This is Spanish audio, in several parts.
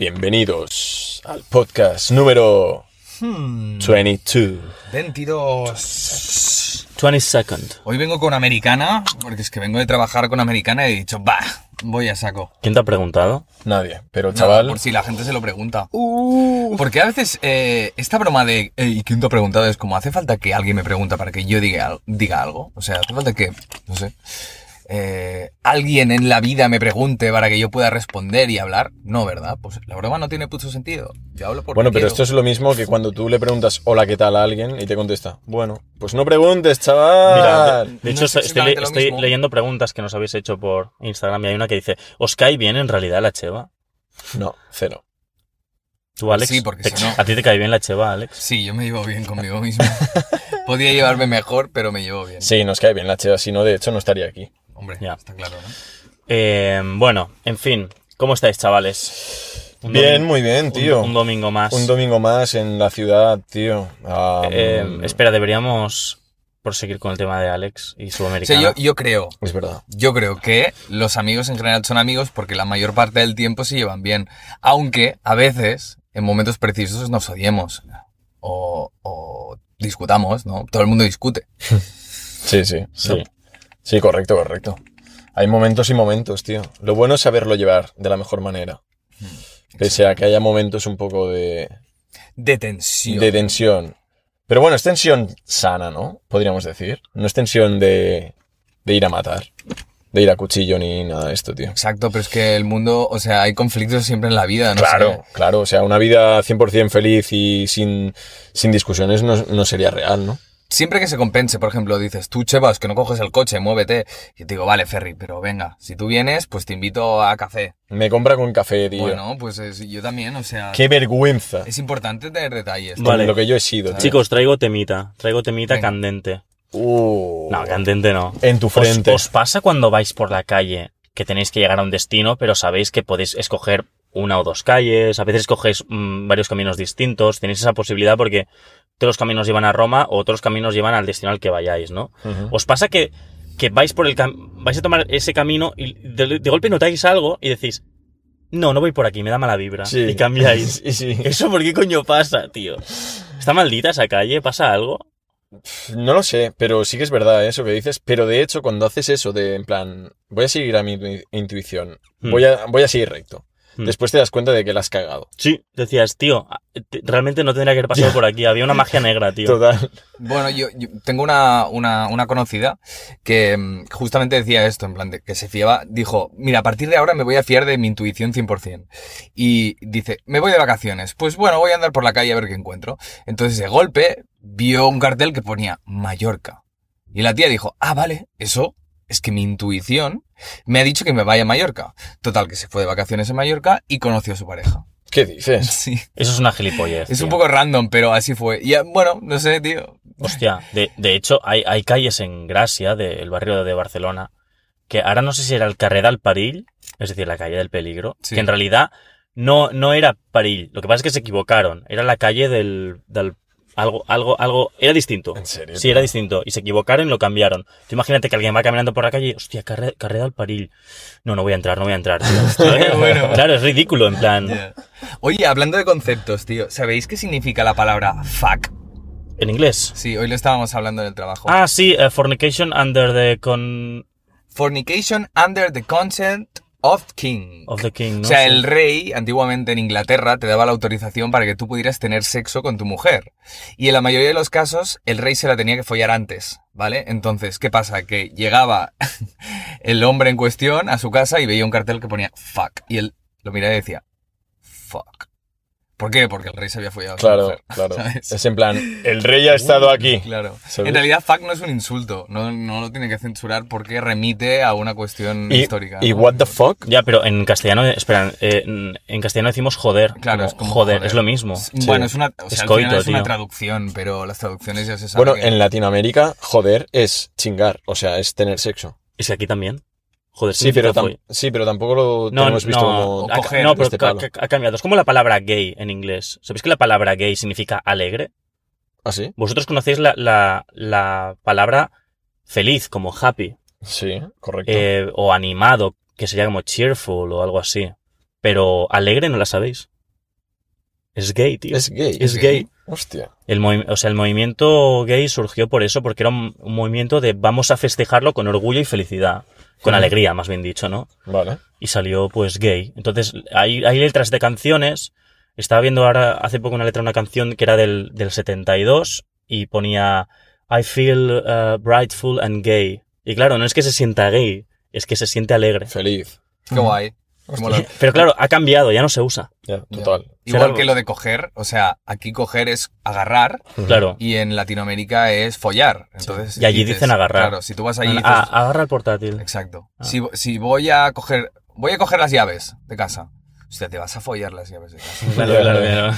Bienvenidos al podcast número Hmm, 22. 22. 20 second. Hoy vengo con americana, porque es que vengo de trabajar con americana y he dicho, bah, voy a saco. ¿Quién te ha preguntado? Nadie, pero chaval. por si la gente se lo pregunta. Porque a veces eh, esta broma de, "Ey, ¿quién te ha preguntado? Es como, hace falta que alguien me pregunta para que yo diga, diga algo. O sea, hace falta que, no sé, eh, alguien en la vida me pregunte para que yo pueda responder y hablar. No, ¿verdad? Pues la broma no tiene puto sentido. Yo hablo porque Bueno, pero quiero. esto es lo mismo que cuando tú le preguntas hola, ¿qué tal a alguien? y te contesta, bueno, pues no preguntes, chaval. Mira, de, hecho es estoy, leyendo preguntas que nos habéis hecho por Instagram y hay una que dice, ¿os cae bien en realidad la cheva? No, cero. ¿Tú, Alex? Sí, porque Te- si no- ¿A ti te cae bien la cheva, Alex? Sí, yo me llevo bien conmigo mismo. Podía llevarme mejor, pero me llevo bien. Sí, nos cae bien la cheva, si no, de hecho, no estaría aquí. Hombre, Ya. está claro, ¿no? Eh, bueno, en fin, ¿cómo estáis, chavales? Un Bien, domingo- muy bien, tío. Un, domingo más. Un domingo más en la ciudad, tío. Eh, mm, espera, deberíamos proseguir con el tema de Alex y O sea, Sudamericana. yo, yo creo, Es verdad. yo creo que los amigos en general son amigos porque la mayor parte del tiempo se llevan bien. Aunque a veces, en momentos precisos, nos odiemos. O, o discutamos, ¿no? Todo el mundo discute. Sí, sí. Sí. Sí, correcto, correcto. Hay momentos y momentos, tío. Lo bueno es saberlo llevar de la mejor manera. Pese a que haya momentos un poco de, De tensión. de tensión. Pero bueno, es tensión sana, ¿no? Podríamos decir. No es tensión de, de ir a matar. De ir a cuchillo ni nada de esto, tío. Exacto, pero es que el mundo, o sea, hay conflictos siempre en la vida, ¿no? claro, sé. claro. O sea, una vida 100% feliz y sin, sin discusiones no, no sería real, ¿no? Siempre que se compense, por ejemplo, dices, tú, Chevas, que no coges el coche, muévete. Y te digo, vale, Ferry, pero venga, si tú vienes, pues te invito a café. Me compra con café, tío. Bueno, pues es- yo también, o sea, Qué vergüenza. es importante tener detalles. Vale. lo que yo he sido, tío. Chicos, traigo temita. Traigo temita Venga. candente. Uh, No, candente no. En tu ¿Os, frente. os pasa cuando vais por la calle que tenéis que llegar a un destino, pero sabéis que podéis escoger una o dos calles? A veces escogéis mm, varios caminos distintos. Tenéis esa posibilidad porque todos los caminos llevan a Roma o otros caminos llevan al destino al que vayáis, ¿no? ¿Os pasa que, que vais por el vais a tomar ese camino y de, de golpe notáis algo y decís, no, no voy por aquí, me da mala vibra. Sí. Y cambiáis. Sí. ¿Eso por qué coño pasa, tío? ¿Está maldita esa calle? ¿Pasa algo? No lo sé, pero sí que es verdad eso que dices. Pero de hecho, cuando haces eso de, en plan, voy a seguir a mi intu- intuición, Hmm. voy, a, voy a seguir recto. Hmm. Después te das cuenta de que la has cagado. Sí, decías, tío, te- realmente no tendría que haber pasado por aquí. Había una magia negra, tío. Total. Bueno, yo, yo tengo una, una, una conocida que mm, justamente decía esto, en plan de que se fiaba, dijo, mira, a partir de ahora me voy a fiar de mi intuición 100%. Y dice, me voy de vacaciones. Pues bueno, voy a andar por la calle a ver qué encuentro. Entonces, de golpe, vio un cartel que ponía Mallorca. Y la tía dijo, ah, vale, eso es que mi intuición me ha dicho que me vaya a Mallorca. Total, que se fue de vacaciones en Mallorca y conoció a su pareja. ¿Qué dices? Sí. Eso es una gilipollez. Es tío. un poco random, pero así fue. Y ah, bueno, no sé, tío. Hostia, de, de hecho, hay, hay calles en Gracia, del barrio de Barcelona, que ahora no sé si era el Carrer del Perill, es decir, la calle del peligro, Sí. que en realidad no, no era Perill. Lo que pasa es que se equivocaron. Era la calle del, del algo, algo, algo, era distinto. ¿En serio? Sí, era distinto. Y se equivocaron y lo cambiaron. Tú imagínate que alguien va caminando por la calle y, hostia, Carrer, Carrer del Perill. No, no voy a entrar, no voy a entrar, bueno. Claro, es ridículo, en plan. Oye, hablando de conceptos, tío, ¿sabéis qué significa la palabra fuck? En inglés. Sí, hoy lo estábamos hablando en el trabajo. Ah, sí, eh, fornication under the con Fornication under the consent of king. of the king, ¿no? o sea, el rey, antiguamente en Inglaterra, te daba la autorización para que tú pudieras tener sexo con tu mujer. Y en la mayoría de los casos, el rey se la tenía que follar antes, ¿vale? Entonces, ¿qué pasa? Que llegaba el hombre en cuestión a su casa y veía un cartel que ponía fuck. Y él lo miraba y decía, fuck. ¿Por qué? Porque el rey se había follado Claro, mujer, claro. ¿sabes? Es en plan, el rey ha estado aquí. Claro. ¿Sabes? En realidad, fuck no es un insulto. No, no lo tiene que censurar porque remite a una cuestión Y, histórica. y ¿no? what the fuck? Ya, pero en castellano, espera, eh, en- castellano decimos joder. Claro, es como joder, joder. es lo mismo. Bueno, es una, o sea, Es al coito, final es una traducción, pero las traducciones ya se sabe. Bueno, que- en Latinoamérica, joder, es chingar. O sea, es tener sexo. Es que aquí también. Joder, Sí, pero, sí, pero tampoco lo No, tenemos visto no, como... Coger no, pero este palo. ha cambiado. Es como la palabra gay en inglés. ¿Sabéis que la palabra gay significa alegre? ¿Ah, sí? Vosotros conocéis la, la, la palabra feliz como happy Sí, correcto. eh, o animado, que sería como cheerful o algo así. pero alegre no la sabéis. Es gay, tío. Es gay. Es gay. Hostia. El o sea, el movimiento gay surgió por eso, porque era un, un movimiento de vamos a festejarlo con orgullo y felicidad. Con alegría, más bien dicho, ¿no? Vale. y salió pues gay. Entonces hay, hay letras de canciones. Estaba viendo ahora hace poco una letra de una canción que era del, del 72 y ponía I feel uh, brightful and gay. Y claro, no es que se sienta gay, es que se siente alegre. Feliz. Qué guay. Pero claro, ha cambiado, ya no se usa. Ya, total. Igual que lo de coger, o sea, aquí coger es agarrar Claro. y en Latinoamérica es follar. Entonces, Y allí dicen agarrar. Claro, si tú vas allí y Ah, dices, agarra el portátil. exacto. Ah. Si, si voy a coger, voy a coger las llaves de casa. Hostia, te vas a follar las llaves de casa. Claro, claro, claro.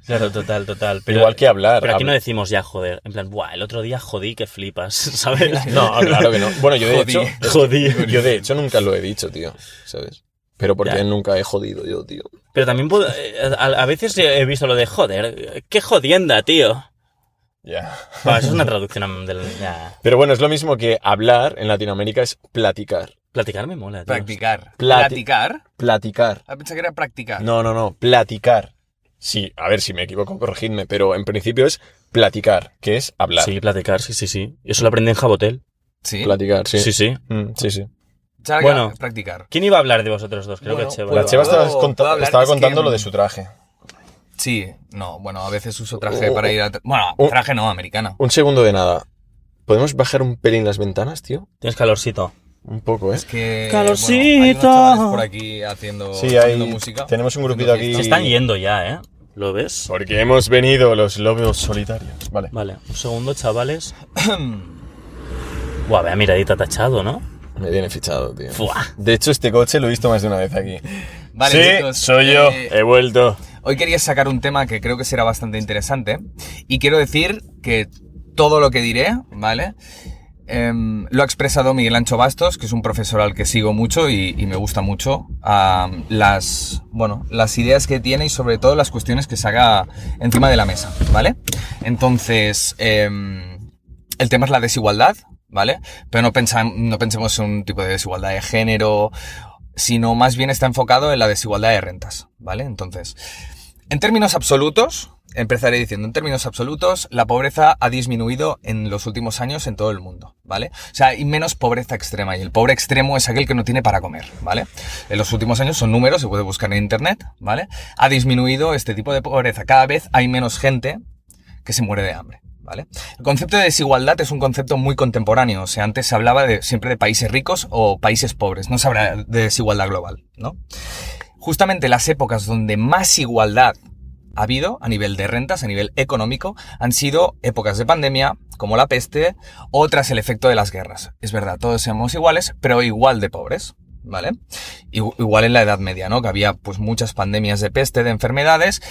Claro, total, total. Pero, Igual que hablar. pero aquí no decimos ya joder. En plan, buah, el otro día jodí que flipas, ¿sabes? No, claro que no. Bueno, yo de Jodí. hecho. Jodí. Yo de hecho nunca lo he dicho, tío. ¿Sabes? Pero porque Ya. nunca he jodido yo, tío. Pero también puedo- eh, a, a veces he visto lo de joder, qué jodienda, tío. Ya. Ah, eso es una traducción del. Pero bueno, es lo mismo que hablar en Latinoamérica es platicar. Platicar me mola, tío. Practicar. Plati- Platicar. Platicar. Ah, pensé que era practicar. No, no, no. Platicar. Sí, a ver si me equivoco, corregidme, pero en principio es platicar, que es hablar. Sí, platicar, sí, sí, sí. Eso lo aprendí en Jabotel. Sí. Platicar, sí. Sí, sí. Mm, sí, sí. Charga, Bueno. practicar. ¿Quién iba a hablar de vosotros dos? Creo Bueno, que Cheva. La Cheva estaba, ¿puedo- conta- puedo hablar? estaba Es que, contando lo mm, de su traje. Sí, no, bueno, a veces uso traje Oh, para oh, ir a... tra- Bueno, oh. traje no, americana. Un segundo de nada. ¿Podemos bajar un pelín las ventanas, tío? Tienes calorcito. Un poco, ¿eh? Es que... Calorcito. bueno, hay unos chavales por aquí haciendo, Sí, haciendo hay, música. tenemos un grupito aquí. Se están yendo ya, ¿eh? ¿Lo ves? Porque hemos venido los lobos solitarios. Vale. Vale, un segundo, chavales. Buah, vea miradita tachado, ¿no? Me viene fichado, tío. Fuah. De hecho, este coche lo he visto más de una vez aquí. Vale, sí, chicos, soy yo. eh, He vuelto. Hoy quería sacar un tema que creo que será bastante interesante. Y quiero decir que todo lo que diré, ¿vale? Em, lo ha expresado Miguel Ancho Bastos, que es un profesor al que sigo mucho y, me gusta mucho. las, bueno, las ideas que tiene y sobre todo las cuestiones que saca encima de la mesa, ¿vale? Entonces, em, el tema es la desigualdad, ¿vale? Pero no, pensam- no pensemos en un tipo de desigualdad de género, sino más bien está enfocado en la desigualdad de rentas, ¿vale? Entonces, en términos absolutos, empezaré diciendo, en términos absolutos, la pobreza ha disminuido en los últimos años en todo el mundo, ¿vale? O sea, hay menos pobreza extrema y el pobre extremo es aquel que no tiene para comer, ¿vale? En los últimos años son números, se puede buscar en internet, ¿vale? Ha disminuido este tipo de pobreza. Cada vez hay menos gente que se muere de hambre. ¿Vale? El concepto de desigualdad es un concepto muy contemporáneo. O sea, antes se hablaba de, siempre de países ricos o países pobres. No se habla de desigualdad global, ¿no? Justamente las épocas donde más igualdad ha habido a nivel de rentas, a nivel económico, han sido épocas de pandemia, como la peste, o tras el efecto de las guerras. Es verdad, todos somos iguales, pero igual de pobres, ¿vale? Igu- Igual en la Edad Media, ¿no? Que había pues muchas pandemias de peste, de enfermedades,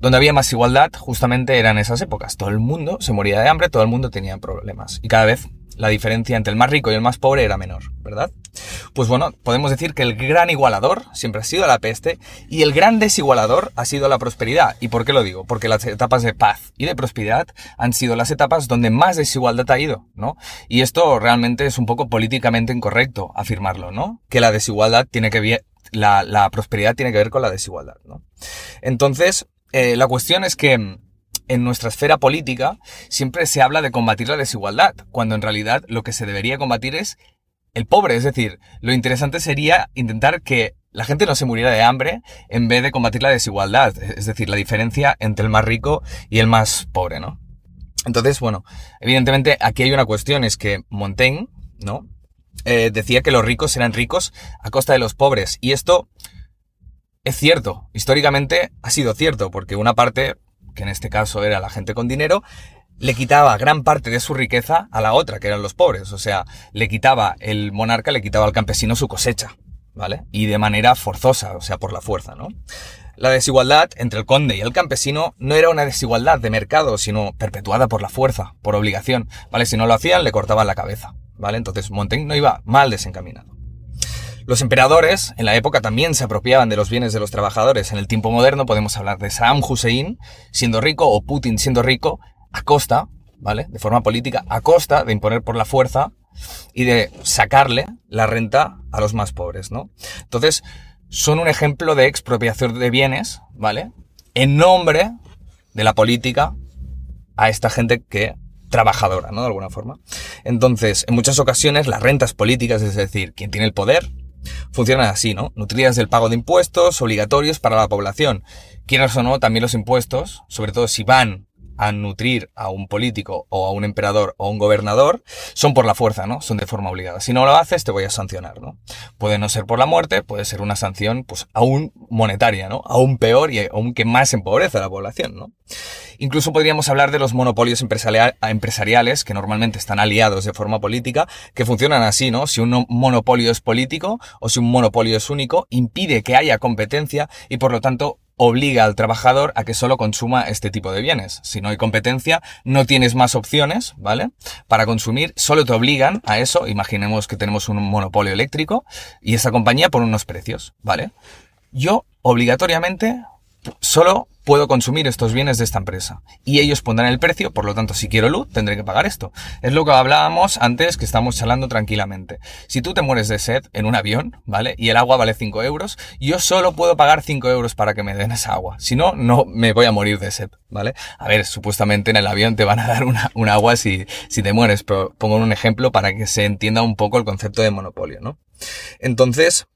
donde había más igualdad, justamente eran esas épocas. Todo el mundo se moría de hambre, todo el mundo tenía problemas. Y cada vez la diferencia entre el más rico y el más pobre era menor, ¿verdad? Pues bueno, podemos decir que el gran igualador siempre ha sido la peste y el gran desigualador ha sido la prosperidad. ¿Y por qué lo digo? Porque las etapas de paz y de prosperidad han sido las etapas donde más desigualdad ha ido, ¿no? Y esto realmente es un poco políticamente incorrecto afirmarlo, ¿no? Que la desigualdad tiene que ver, la, la prosperidad tiene que ver con la desigualdad, ¿no? Entonces, eh, la cuestión es que mm, en nuestra esfera política siempre se habla de combatir la desigualdad, cuando en realidad lo que se debería combatir es el pobre. Es decir, lo interesante sería intentar que la gente no se muriera de hambre en vez de combatir la desigualdad, es decir, la diferencia entre el más rico y el más pobre, ¿no? Entonces, bueno, evidentemente aquí hay una cuestión, es que Montaigne, ¿no? Eh, decía que los ricos eran ricos a costa de los pobres. Y esto es cierto, históricamente ha sido cierto, porque una parte, que en este caso era la gente con dinero, le quitaba gran parte de su riqueza a la otra, que eran los pobres. O sea, le quitaba el monarca, le quitaba al campesino su cosecha, ¿vale? Y de manera forzosa, o sea, por la fuerza, ¿no? La desigualdad entre el conde y el campesino no era una desigualdad de mercado, sino perpetuada por la fuerza, por obligación, ¿vale? Si no lo hacían, le cortaban la cabeza, ¿vale? Entonces Montaigne no iba mal desencaminado. Los emperadores en la época también se apropiaban de los bienes de los trabajadores. En el tiempo moderno podemos hablar de Saddam Hussein siendo rico o Putin siendo rico a costa, ¿vale? De forma política, a costa de imponer por la fuerza y de sacarle la renta a los más pobres, ¿no? Entonces, son un ejemplo de expropiación de bienes, ¿vale? En nombre de la política a esta gente que trabajadora, ¿no? De alguna forma. Entonces, en muchas ocasiones las rentas políticas, es decir, quien tiene el poder, funcionan así, ¿no? Nutridas del pago de impuestos obligatorios para la población. Quieras o no, también los impuestos, sobre todo si van a nutrir a un político o a un emperador o a un gobernador son por la fuerza, ¿no? Son de forma obligada. Si no lo haces, te voy a sancionar, ¿no? Puede no ser por la muerte, puede ser una sanción, pues, aún monetaria, ¿no? Aún peor y aún que más empobrece a la población, ¿no? Incluso podríamos hablar de los monopolios empresariales que normalmente están aliados de forma política, que funcionan así, ¿no? Si un monopolio es político o si un monopolio es único, impide que haya competencia y por lo tanto obliga al trabajador a que solo consuma este tipo de bienes. Si no hay competencia, no tienes más opciones, ¿vale? Para consumir, solo te obligan a eso. Imaginemos que tenemos un monopolio eléctrico y esa compañía pone unos precios, ¿vale? Yo obligatoriamente solo puedo consumir estos bienes de esta empresa. Y ellos pondrán el precio, por lo tanto, si quiero luz, tendré que pagar esto. Es lo que hablábamos antes que estamos charlando tranquilamente. Si tú te mueres de sed en un avión, ¿vale? Y el agua vale 5 euros, yo solo puedo pagar 5 euros para que me den esa agua. Si no, no me voy a morir de sed, ¿vale? A ver, supuestamente en el avión te van a dar una, un agua si, si te mueres, pero pongo un ejemplo para que se entienda un poco el concepto de monopolio, ¿no? Entonces,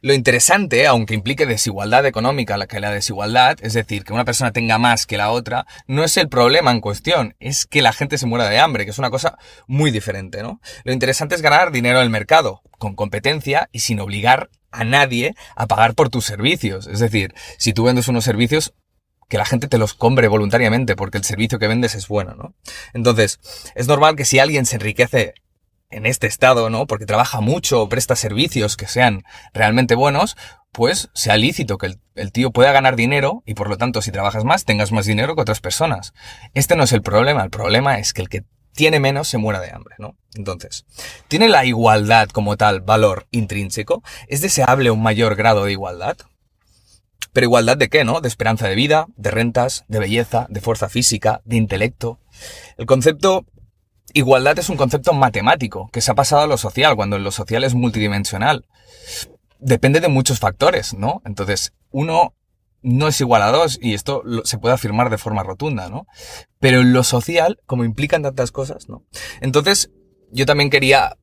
lo interesante, aunque implique desigualdad económica, la que la desigualdad, es decir, que una persona tenga más que la otra, no es el problema en cuestión, es que la gente se muera de hambre, que es una cosa muy diferente, ¿no? Lo interesante es ganar dinero en el mercado, con competencia y sin obligar a nadie a pagar por tus servicios. Es decir, si tú vendes unos servicios, que la gente te los compre voluntariamente porque el servicio que vendes es bueno, ¿no? Entonces, es normal que si alguien se enriquece en este estado, ¿no? Porque trabaja mucho o presta servicios que sean realmente buenos, pues sea lícito que el, tío pueda ganar dinero y por lo tanto si trabajas más tengas más dinero que otras personas. Este no es el problema, el problema es que el que tiene menos se muera de hambre, ¿no? Entonces, ¿tiene la igualdad como tal valor intrínseco? ¿Es deseable un mayor grado de igualdad? Pero igualdad de qué, ¿no? De esperanza de vida, de rentas, de belleza, de fuerza física, de intelecto. El concepto Igualdad es un concepto matemático que se ha pasado a lo social, cuando lo social es multidimensional. Depende de muchos factores, ¿no? Entonces, uno no es igual a dos y esto se puede afirmar de forma rotunda, ¿no? Pero en lo social, como implican tantas cosas, ¿no? Entonces, yo también quería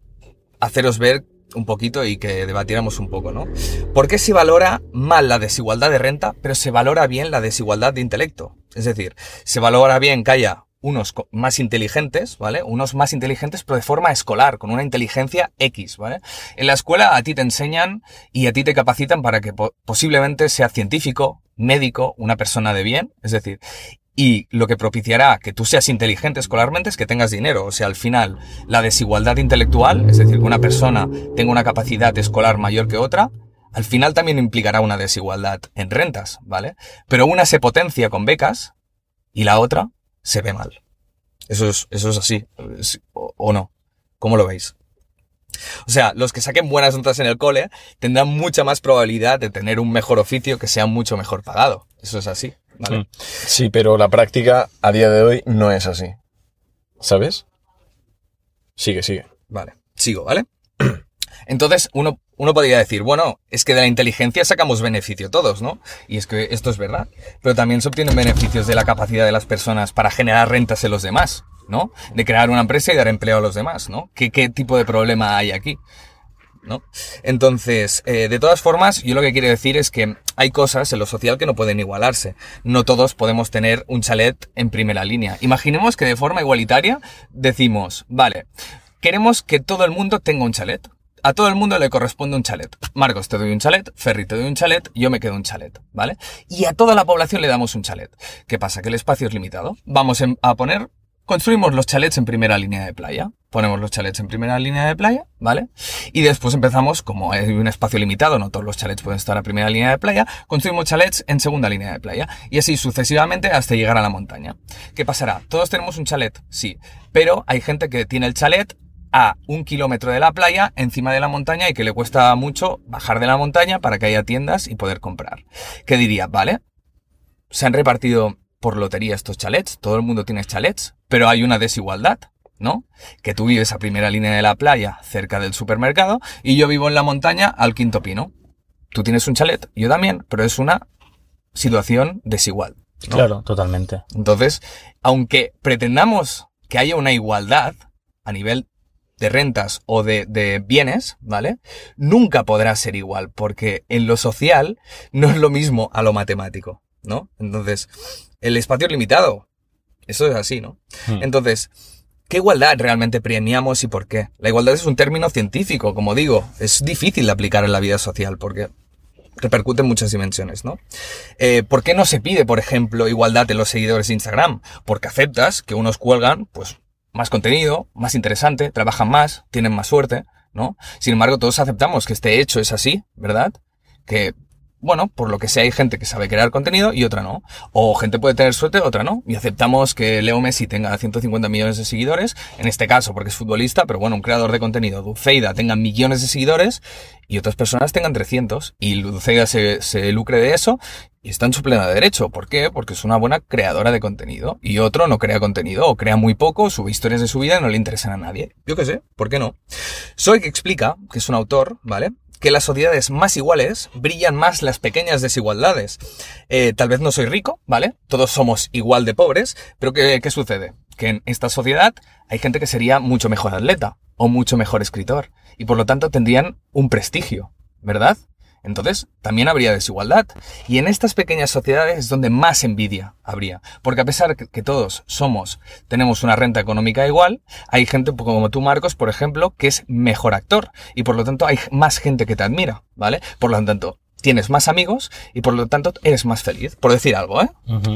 haceros ver un poquito y que debatiéramos un poco, ¿no? ¿Por qué se valora mal la desigualdad de renta, pero se valora bien la desigualdad de intelecto? Es decir, se valora bien que haya unos más inteligentes, ¿vale? Unos más inteligentes, pero de forma escolar, con una inteligencia X, ¿vale? En la escuela a ti te enseñan y a ti te capacitan para que posiblemente seas científico, médico, una persona de bien, es decir, y lo que propiciará que tú seas inteligente escolarmente es que tengas dinero. O sea, al final, la desigualdad intelectual, es decir, que una persona tenga una capacidad escolar mayor que otra, al final también implicará una desigualdad en rentas, ¿vale? Pero una se potencia con becas y la otra se ve mal. Eso es, eso es así, o, no. ¿Cómo lo veis? O sea, los que saquen buenas notas en el cole tendrán mucha más probabilidad de tener un mejor oficio que sea mucho mejor pagado. Eso es así, ¿vale? Mm. Sí, pero la práctica a día de hoy no es así. ¿Sabes? Sigue, sigue. Vale, sigo, ¿vale? Entonces, uno, uno podría decir, bueno, es que de la inteligencia sacamos beneficio todos, ¿no? Y es que esto es verdad. Pero también se obtienen beneficios de la capacidad de las personas para generar rentas en los demás, ¿no? De crear una empresa y dar empleo a los demás, ¿no? ¿Qué, qué tipo de problema hay aquí? ¿No? Entonces, eh, de todas formas, yo lo que quiero decir es que hay cosas en lo social que no pueden igualarse. No todos podemos tener un chalet en primera línea. Imaginemos que de forma igualitaria decimos, vale, queremos que todo el mundo tenga un chalet a todo el mundo le corresponde un chalet. Marcos, te doy un chalet, Ferry, te doy un chalet, yo me quedo un chalet, ¿vale? Y a toda la población le damos un chalet. ¿Qué pasa? Que el espacio es limitado. Vamos a poner, construimos los chalets en primera línea de playa. Ponemos los chalets en primera línea de playa, ¿vale? Y después empezamos, como hay un espacio limitado, no todos los chalets pueden estar a primera línea de playa, construimos chalets en segunda línea de playa. Y así sucesivamente hasta llegar a la montaña. ¿Qué pasará? ¿Todos tenemos un chalet? Sí. Pero hay gente que tiene el chalet a un kilómetro de la playa, encima de la montaña, y que le cuesta mucho bajar de la montaña para que haya tiendas y poder comprar. ¿Qué diría? Vale, se han repartido por lotería estos chalets, todo el mundo tiene chalets, pero hay una desigualdad, ¿no? Que tú vives a primera línea de la playa, cerca del supermercado, y yo vivo en la montaña al quinto pino. Tú tienes un chalet, yo también, pero es una situación desigual. ¿no? Claro, totalmente. Entonces, aunque pretendamos que haya una igualdad a nivel de rentas o de, de bienes, ¿vale? Nunca podrá ser igual, porque en lo social no es lo mismo a lo matemático, ¿no? Entonces, el espacio es limitado. Eso es así, ¿no? Hmm. Entonces, ¿qué igualdad realmente premiamos y por qué? La igualdad es un término científico, como digo, es difícil de aplicar en la vida social porque repercute en muchas dimensiones, ¿no? Eh, ¿Por qué no se pide, por ejemplo, igualdad en los seguidores de Instagram? Porque aceptas que unos cuelgan, pues, más contenido, más interesante, trabajan más, tienen más suerte, ¿no? Sin embargo, todos aceptamos que este hecho es así, ¿verdad? Que, bueno, por lo que sea hay gente que sabe crear contenido y otra no. O gente puede tener suerte, otra no. Y aceptamos que Leo Messi tenga 150 millones de seguidores, en este caso porque es futbolista, pero bueno, un creador de contenido, Dulceida, tenga millones de seguidores y otras personas tengan 300 y Dulceida se, se lucre de eso y está en su pleno derecho. ¿Por qué? Porque es una buena creadora de contenido. Y otro no crea contenido, o crea muy poco, sube historias de su vida y no le interesan a nadie. Yo qué sé, ¿por qué no? Soy que explica, que es un autor, ¿vale? Que las sociedades más iguales brillan más las pequeñas desigualdades. Eh, tal vez no soy rico, ¿vale? Todos somos igual de pobres, pero ¿qué, ¿qué sucede? Que en esta sociedad hay gente que sería mucho mejor atleta o mucho mejor escritor y por lo tanto tendrían un prestigio, ¿verdad? Entonces, también habría desigualdad. Y en estas pequeñas sociedades es donde más envidia habría. Porque a pesar que, todos somos, tenemos una renta económica igual, hay gente como tú, Marcos, por ejemplo, que es mejor actor. Y por lo tanto hay más gente que te admira, ¿vale? Por lo tanto, tienes más amigos y por lo tanto eres más feliz. Por decir algo, ¿eh?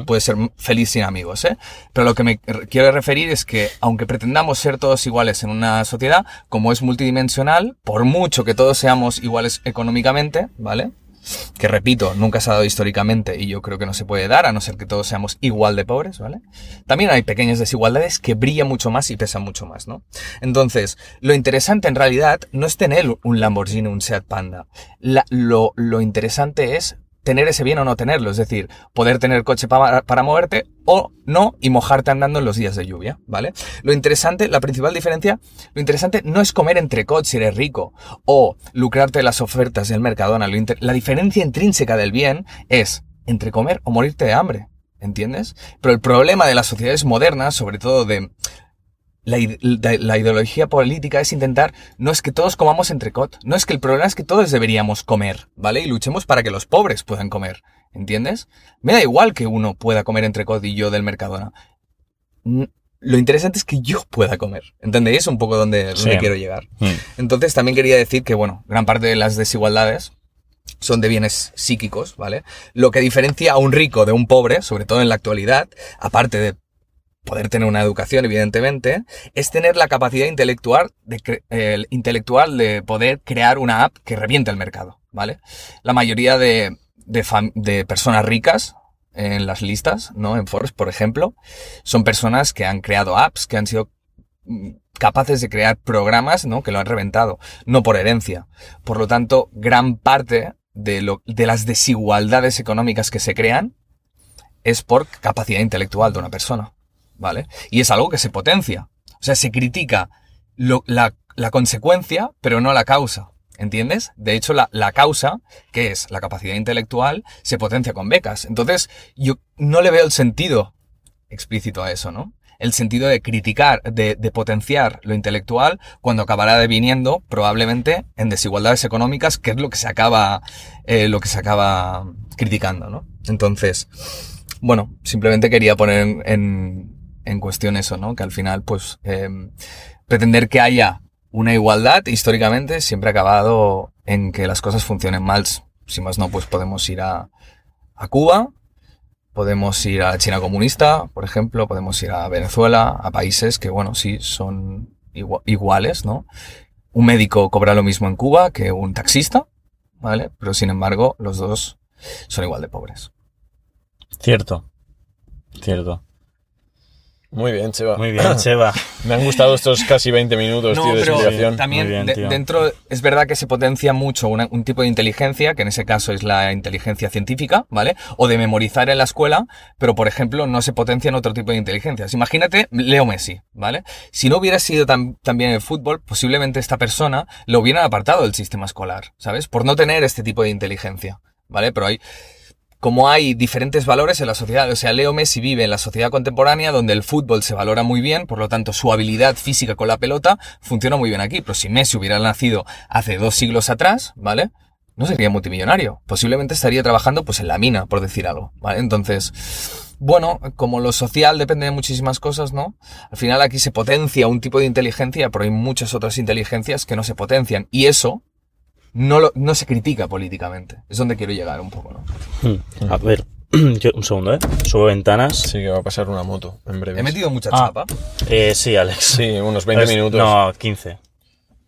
Puedes ser feliz sin amigos, ¿eh? Pero lo que me quiero referir es que, aunque pretendamos ser todos iguales en una sociedad, como es multidimensional, por mucho que todos seamos iguales económicamente, ¿vale? Que repito, nunca se ha dado históricamente y yo creo que no se puede dar, a no ser que todos seamos igual de pobres, ¿vale? También hay pequeñas desigualdades que brillan mucho más y pesan mucho más, ¿no? Entonces, lo interesante en realidad no es tener un Lamborghini, un Seat Panda. La- lo, lo interesante es tener ese bien o no tenerlo, es decir, poder tener coche para, para moverte o no y mojarte andando en los días de lluvia, ¿vale? Lo interesante, la principal diferencia, lo interesante no es comer entrecot si eres rico o lucrarte de las ofertas del Mercadona. La diferencia intrínseca del bien es entre comer o morirte de hambre, ¿entiendes? Pero el problema de las sociedades modernas, sobre todo de la, ide- la- la ideología política es intentar, no es que todos comamos entrecot, no es que el problema es que todos deberíamos comer, ¿vale? Y luchemos para que los pobres puedan comer, ¿entiendes? Me da igual que uno pueda comer entrecot y yo del Mercadona. Mm, Lo interesante es que yo pueda comer, ¿entendéis? Un poco donde, donde Sí. quiero llegar. Hmm. Entonces también quería decir que, bueno, gran parte de las desigualdades son de bienes psíquicos, ¿vale? Lo que diferencia a un rico de un pobre, sobre todo en la actualidad, aparte de poder tener una educación, evidentemente, es tener la capacidad intelectual de, intelectual de poder crear una app que reviente el mercado, ¿vale? La mayoría de, de, de personas ricas en las listas, ¿no? En Forbes, por ejemplo, son personas que han creado apps, que han sido mm, capaces de crear programas, ¿no? Que lo han reventado, no por herencia. Por lo tanto, gran parte de, lo, de las desigualdades económicas que se crean es por capacidad intelectual de una persona, ¿vale? Y es algo que se potencia. O sea, se critica la, la consecuencia, pero no la causa. ¿Entiendes? De hecho, la, la causa, que es la capacidad intelectual, se potencia con becas. Entonces, yo no le veo el sentido explícito a eso, ¿no? El sentido de criticar, de, de potenciar lo intelectual, cuando acabará deviniendo probablemente en desigualdades económicas, que es lo que se acaba, eh, lo que se acaba criticando, ¿no? Entonces, bueno, simplemente quería poner en, en, en cuestión eso, ¿no? Que al final, pues, eh, pretender que haya una igualdad históricamente siempre ha acabado en que las cosas funcionen mal. Si más no, pues podemos ir a, a Cuba, podemos ir a China comunista, por ejemplo, podemos ir a Venezuela, a países que, bueno, sí, son igua- iguales, ¿no? Un médico cobra lo mismo en Cuba que un taxista, ¿vale? Pero sin embargo, los dos son igual de pobres. Cierto. Cierto. Muy bien, Cheva. Muy bien, Cheva. Me han gustado estos casi 20 minutos, No, tío, de pero explicación. también bien, de- dentro es verdad que se potencia mucho una- un tipo de inteligencia, que en ese caso es la inteligencia científica, ¿vale? O de memorizar en la escuela, pero por ejemplo no se potencia en otro tipo de inteligencias. Imagínate Leo Messi, ¿vale? Si no hubiera sido tan, tan bien el fútbol, posiblemente esta persona lo hubieran apartado del sistema escolar, ¿sabes? Por no tener este tipo de inteligencia, ¿vale? Pero hay como hay diferentes valores en la sociedad. O sea, Leo Messi vive en la sociedad contemporánea donde el fútbol se valora muy bien, por lo tanto su habilidad física con la pelota funciona muy bien aquí. Pero si Messi hubiera nacido hace dos siglos atrás, ¿vale? No sería multimillonario. Posiblemente estaría trabajando pues en la mina, por decir algo, ¿vale? Entonces, bueno, como lo social depende de muchísimas cosas, ¿no? Al final aquí se potencia un tipo de inteligencia, pero hay muchas otras inteligencias que no se potencian. Y eso no, lo- no se critica políticamente. Es donde quiero llegar un poco, ¿no? A ver, yo- un segundo, ¿eh? Subo ventanas. Sí, que va a pasar una moto en breve. He metido mucha Ah. chapa. Eh, sí, Alex. Sí, unos 20 Es- minutos. No, 15.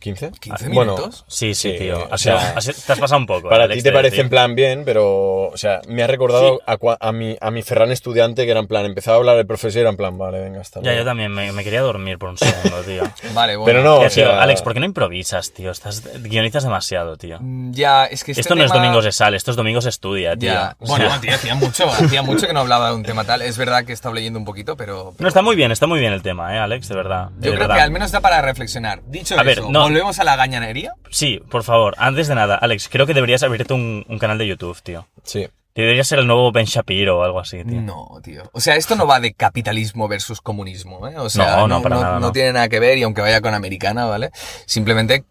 ¿15? 15 Bueno, minutos. Sí, sí, Sí, tío. o sea, te has pasado un poco. Para Alex, ti te parece en plan bien, pero, o sea, me ha recordado a, a mi, a mi Ferran estudiante que era en plan, empezaba a hablar el profesor y era en plan, vale, venga, hasta Ya, luego. yo también me, me quería dormir por un segundo, tío. Vale, bueno. Pero no, Tío, o sea, Alex, ¿por qué no improvisas, tío? Estás guionizas demasiado, tío. Mm, Ya, es que este Esto no es tema- domingos de sal, esto es domingos estudia, tío. Ya. O Bueno, sea, tío, hacía mucho, hacía mucho que no hablaba de un tema tal. Es verdad que he estado leyendo un poquito, pero... No, está muy bien, está muy bien el tema, ¿eh, Alex? De verdad. Yo de creo verdad. que al menos da para reflexionar. Dicho A ver, eso, no. ¿Volvemos a la gañanería? Sí, por favor, antes de nada, Alex, creo que deberías abrirte un, un canal de YouTube, tío. Sí. Debería ser el nuevo Ben Shapiro o algo así, tío. No, tío. O sea, esto no va de capitalismo versus comunismo, ¿eh? O sea, No, no, para nada, no. tiene nada que ver y aunque vaya con americana, ¿vale? Simplemente,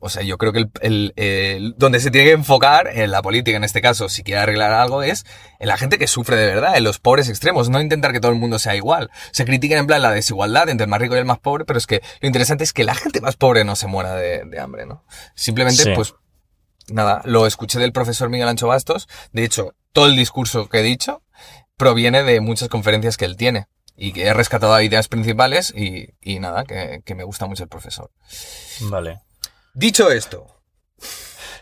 o sea, yo creo que el, el- el- donde se tiene que enfocar en la política, en este caso, si quiere arreglar algo, es en la gente que sufre de verdad, en los pobres extremos, no intentar que todo el mundo sea igual. Se critiquen en plan la desigualdad entre el más rico y el más pobre, pero es que lo interesante es que la gente más pobre no se muera de, de hambre, ¿no? Simplemente, Sí. pues, nada, lo escuché del profesor Miguel Ancho Bastos. De hecho, todo el discurso que he dicho proviene de muchas conferencias que él tiene. Y que he rescatado ideas principales y, y nada, que, que me gusta mucho el profesor. Vale. Dicho esto,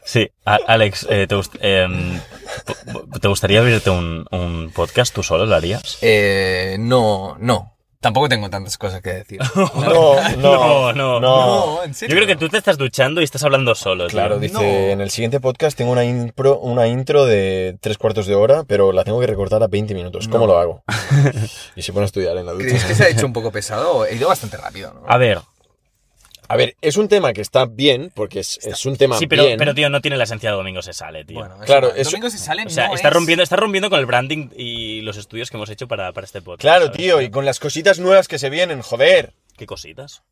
Sí, Alex, eh, ¿te, gust- em, ¿te gustaría abrirte un, un podcast? ¿Tú solo lo harías? eh, no, no. Tampoco tengo tantas cosas que decir. No, no, No, no. No, en serio. Yo creo que tú te estás duchando y estás hablando solo, tío. Claro, dice, No. en el siguiente podcast tengo una intro, una intro de tres cuartos de hora, pero la tengo que recortar a 20 minutos. ¿Cómo No. lo hago? y se pone a estudiar en la ducha. ¿Crees que se ha hecho un poco pesado? He ido bastante rápido, ¿no? A ver, A ver, es un tema que está bien, porque es, es un tema sí, pero, bien. pero tío, no tiene la esencia de Domingo se sale, tío. Bueno, Claro, Domingo se sale, o sea, no está, es- rompiendo, está rompiendo con el branding y los estudios que hemos hecho para, para este podcast. Claro, ¿sabes? tío, y con las cositas nuevas que se vienen, joder. ¿Qué cositas?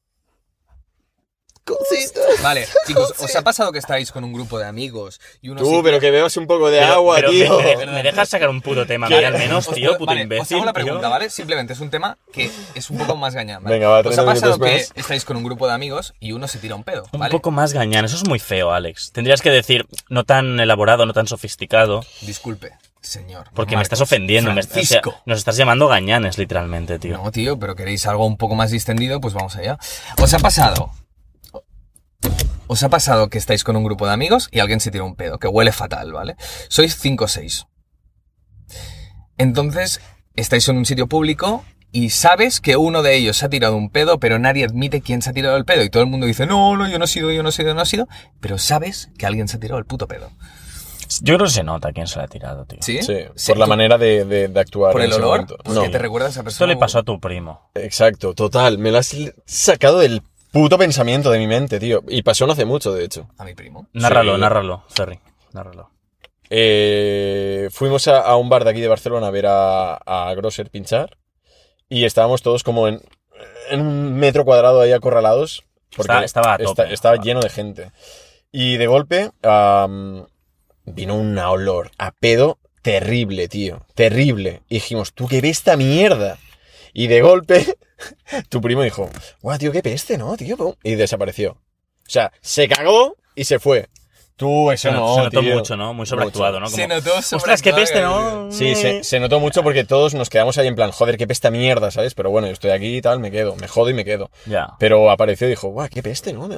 Vale, chicos, ¿os ha pasado que estáis con un grupo de amigos y uno Tú, se- pero que bebas un poco de Pero- agua, pero tío. Me, me- me dejas sacar un puto tema, a mí al menos, Os tío, puto vale, imbécil. Os hago la tío. pregunta, ¿vale? Simplemente es un tema que es un poco más gañán. ¿vale? Venga, va, ¿Os ha 30 pasado que más. estáis con un grupo de amigos y uno se tira un pedo, Un ¿vale? poco más gañán, eso es muy feo, Alex. Tendrías que decir, no tan elaborado, no tan sofisticado, Disculpe, señor. porque me estás ofendiendo. me- o sea, Francisco. nos estás llamando gañanes, literalmente, tío. No, tío, pero queréis algo un poco más distendido, pues vamos allá. ¿Os ha pasado? ¿Os ha pasado que estáis con un grupo de amigos y alguien se tira un pedo, que huele fatal, ¿vale? Sois 5 o 6. Entonces, estáis en un sitio público y sabes que uno de ellos se ha tirado un pedo, pero nadie admite quién se ha tirado el pedo. Y todo el mundo dice, no, no, yo no he sido, yo no he sido, no he sido. Pero sabes que alguien se ha tirado el puto pedo. Yo creo que se nota quién se lo ha tirado, tío. ¿Sí? Sí, Sí, por la tú- manera de, de- de actuar. ¿Por en el ese olor? momento. Porque No, te recuerda a esa Esto persona. le pasó a tu primo. exacto, total. Me lo has sacado del puto pensamiento de mi mente, tío. Y pasó no hace mucho, de hecho. A mi primo. Nárralo, Sí. nárralo, Ferry. Nárralo. Eh, fuimos a, a un bar de aquí de Barcelona a ver a, a Grosser pinchar. Y estábamos todos como en, en un metro cuadrado ahí acorralados. Porque Está- estaba a tope. esta- estaba lleno de gente. Y de golpe vino un olor a pedo terrible, tío. Terrible. Y dijimos, ¿tú qué ves esta mierda? Y de golpe, tu primo dijo, guau, tío, qué peste, ¿no, tío? Y desapareció. O sea, se cagó y se fue. Tú, eso Se, no, se notó tío. mucho, ¿no? Muy sobreactuado, ¿no? Como, Se notó Ostras, qué peste, ¿no? Sí, se, se notó mucho porque todos nos quedamos ahí en plan, joder, qué pesta mierda, ¿sabes? Pero bueno, yo estoy aquí y tal, me quedo, me jodo y me quedo. Ya. Pero apareció y dijo, guau, qué peste, ¿no?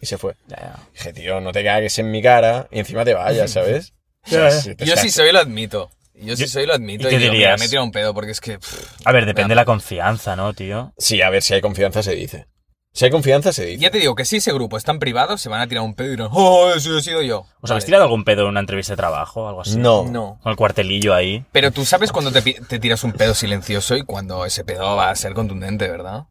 Y se fue. Ya, ya. Dije, tío, no te cagues en mi cara y encima te vayas, ¿sabes? O sea, Ya, ya. si te Yo sí soy, lo admito. Yo sí Yo- soy lo admito. ¿y qué digo, mira, dirías? me he tirado un pedo porque es que... pff, A ver, depende de la confianza, ¿no, tío? Sí, a ver, si hay confianza se dice. Si hay confianza se dice. Ya te digo que si ese grupo está en privado, se van a tirar un pedo y dirán, oh, eso he sido yo. ¿Os habéis tirado algún pedo en una entrevista de trabajo o algo así? No. No. Con el cuartelillo ahí. Pero tú sabes cuando te, tiras un pedo silencioso y cuando ese pedo va a ser contundente, ¿verdad?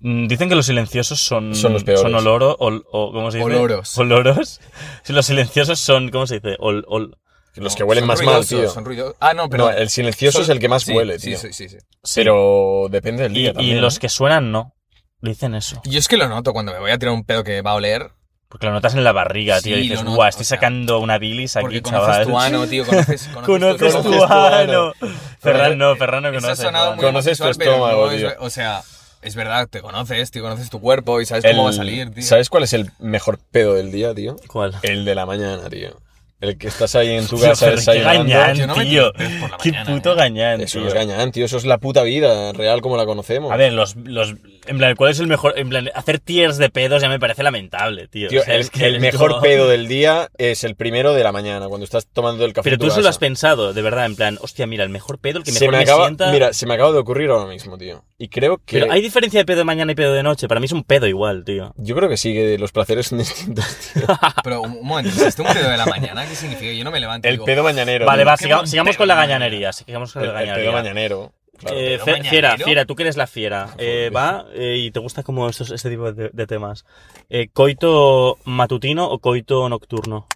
Mm, Dicen que los silenciosos son... Son los peores. Son oloro... ol- o, ¿Cómo se dice? Oloros. Oloros. Los silenciosos son... ¿Cómo se dice? Ol- ol- Los No, que huelen son más mal, tío. Son ruidosos. Ah, no, pero... No, el silencioso es el que más huele, tío. Sí, sí, sí, sí. Pero depende del Y, día y también. los ¿eh? que suenan no. Dicen eso. Yo es que lo noto cuando me voy a tirar un pedo que va a oler. Porque lo notas en la barriga, tío. Sí, y dices, guau, estoy o sea, sacando una bilis aquí, Porque chaval. conoces tu ano, tío. Conoces, conoces, Conoces tu tu Conoces tu ano. Ferran no, Ferran no conoce. Conoces tu estómago, tío. o sea, es verdad, te conoces, tío, conoces tu cuerpo y sabes cómo va a El- salir, tío. ¿Sabes cuál es el mejor pedo del día, tío? ¿Cuál? El de la mañana, tío. El que estás ahí en tu Tío, casa qué desayunando. gañán, Yo no tío. por la Qué mañana, puto eh. gañán, Eso tío. es gañán, tío. Eso es la puta vida real como la conocemos. A ver, los, los... En plan, ¿cuál es el mejor...? En plan, hacer tiers de pedos ya me parece lamentable, tío. Tío, O sea, el, es que el mejor pedo del día es el primero de la mañana, cuando estás tomando el café. Pero en tu tú eso lo has pensado, de verdad, en plan, hostia, mira, el mejor pedo, el que se mejor me me, acaba, sienta... Mira, se me acaba de ocurrir ahora mismo, tío. Y creo que. Pero hay diferencia de pedo de mañana y pedo de noche. Para mí es un pedo igual, tío. Yo creo que sí, que los placeres son distintos, tío. Pero un un momento, estoy un pedo de la mañana, ¿qué significa? Yo no me levanto El digo, pedo mañanero. Vale, va, siga- sigamos con la de gañanería. Sigamos con El, la el pedo mañanero. claro. Eh, Fe- Fiera, mañanero. Fiera, tú que eres la fiera. Eh, va, eh, y te gusta como estos, este tipo de, de temas. Eh, ¿Coito matutino o coito nocturno?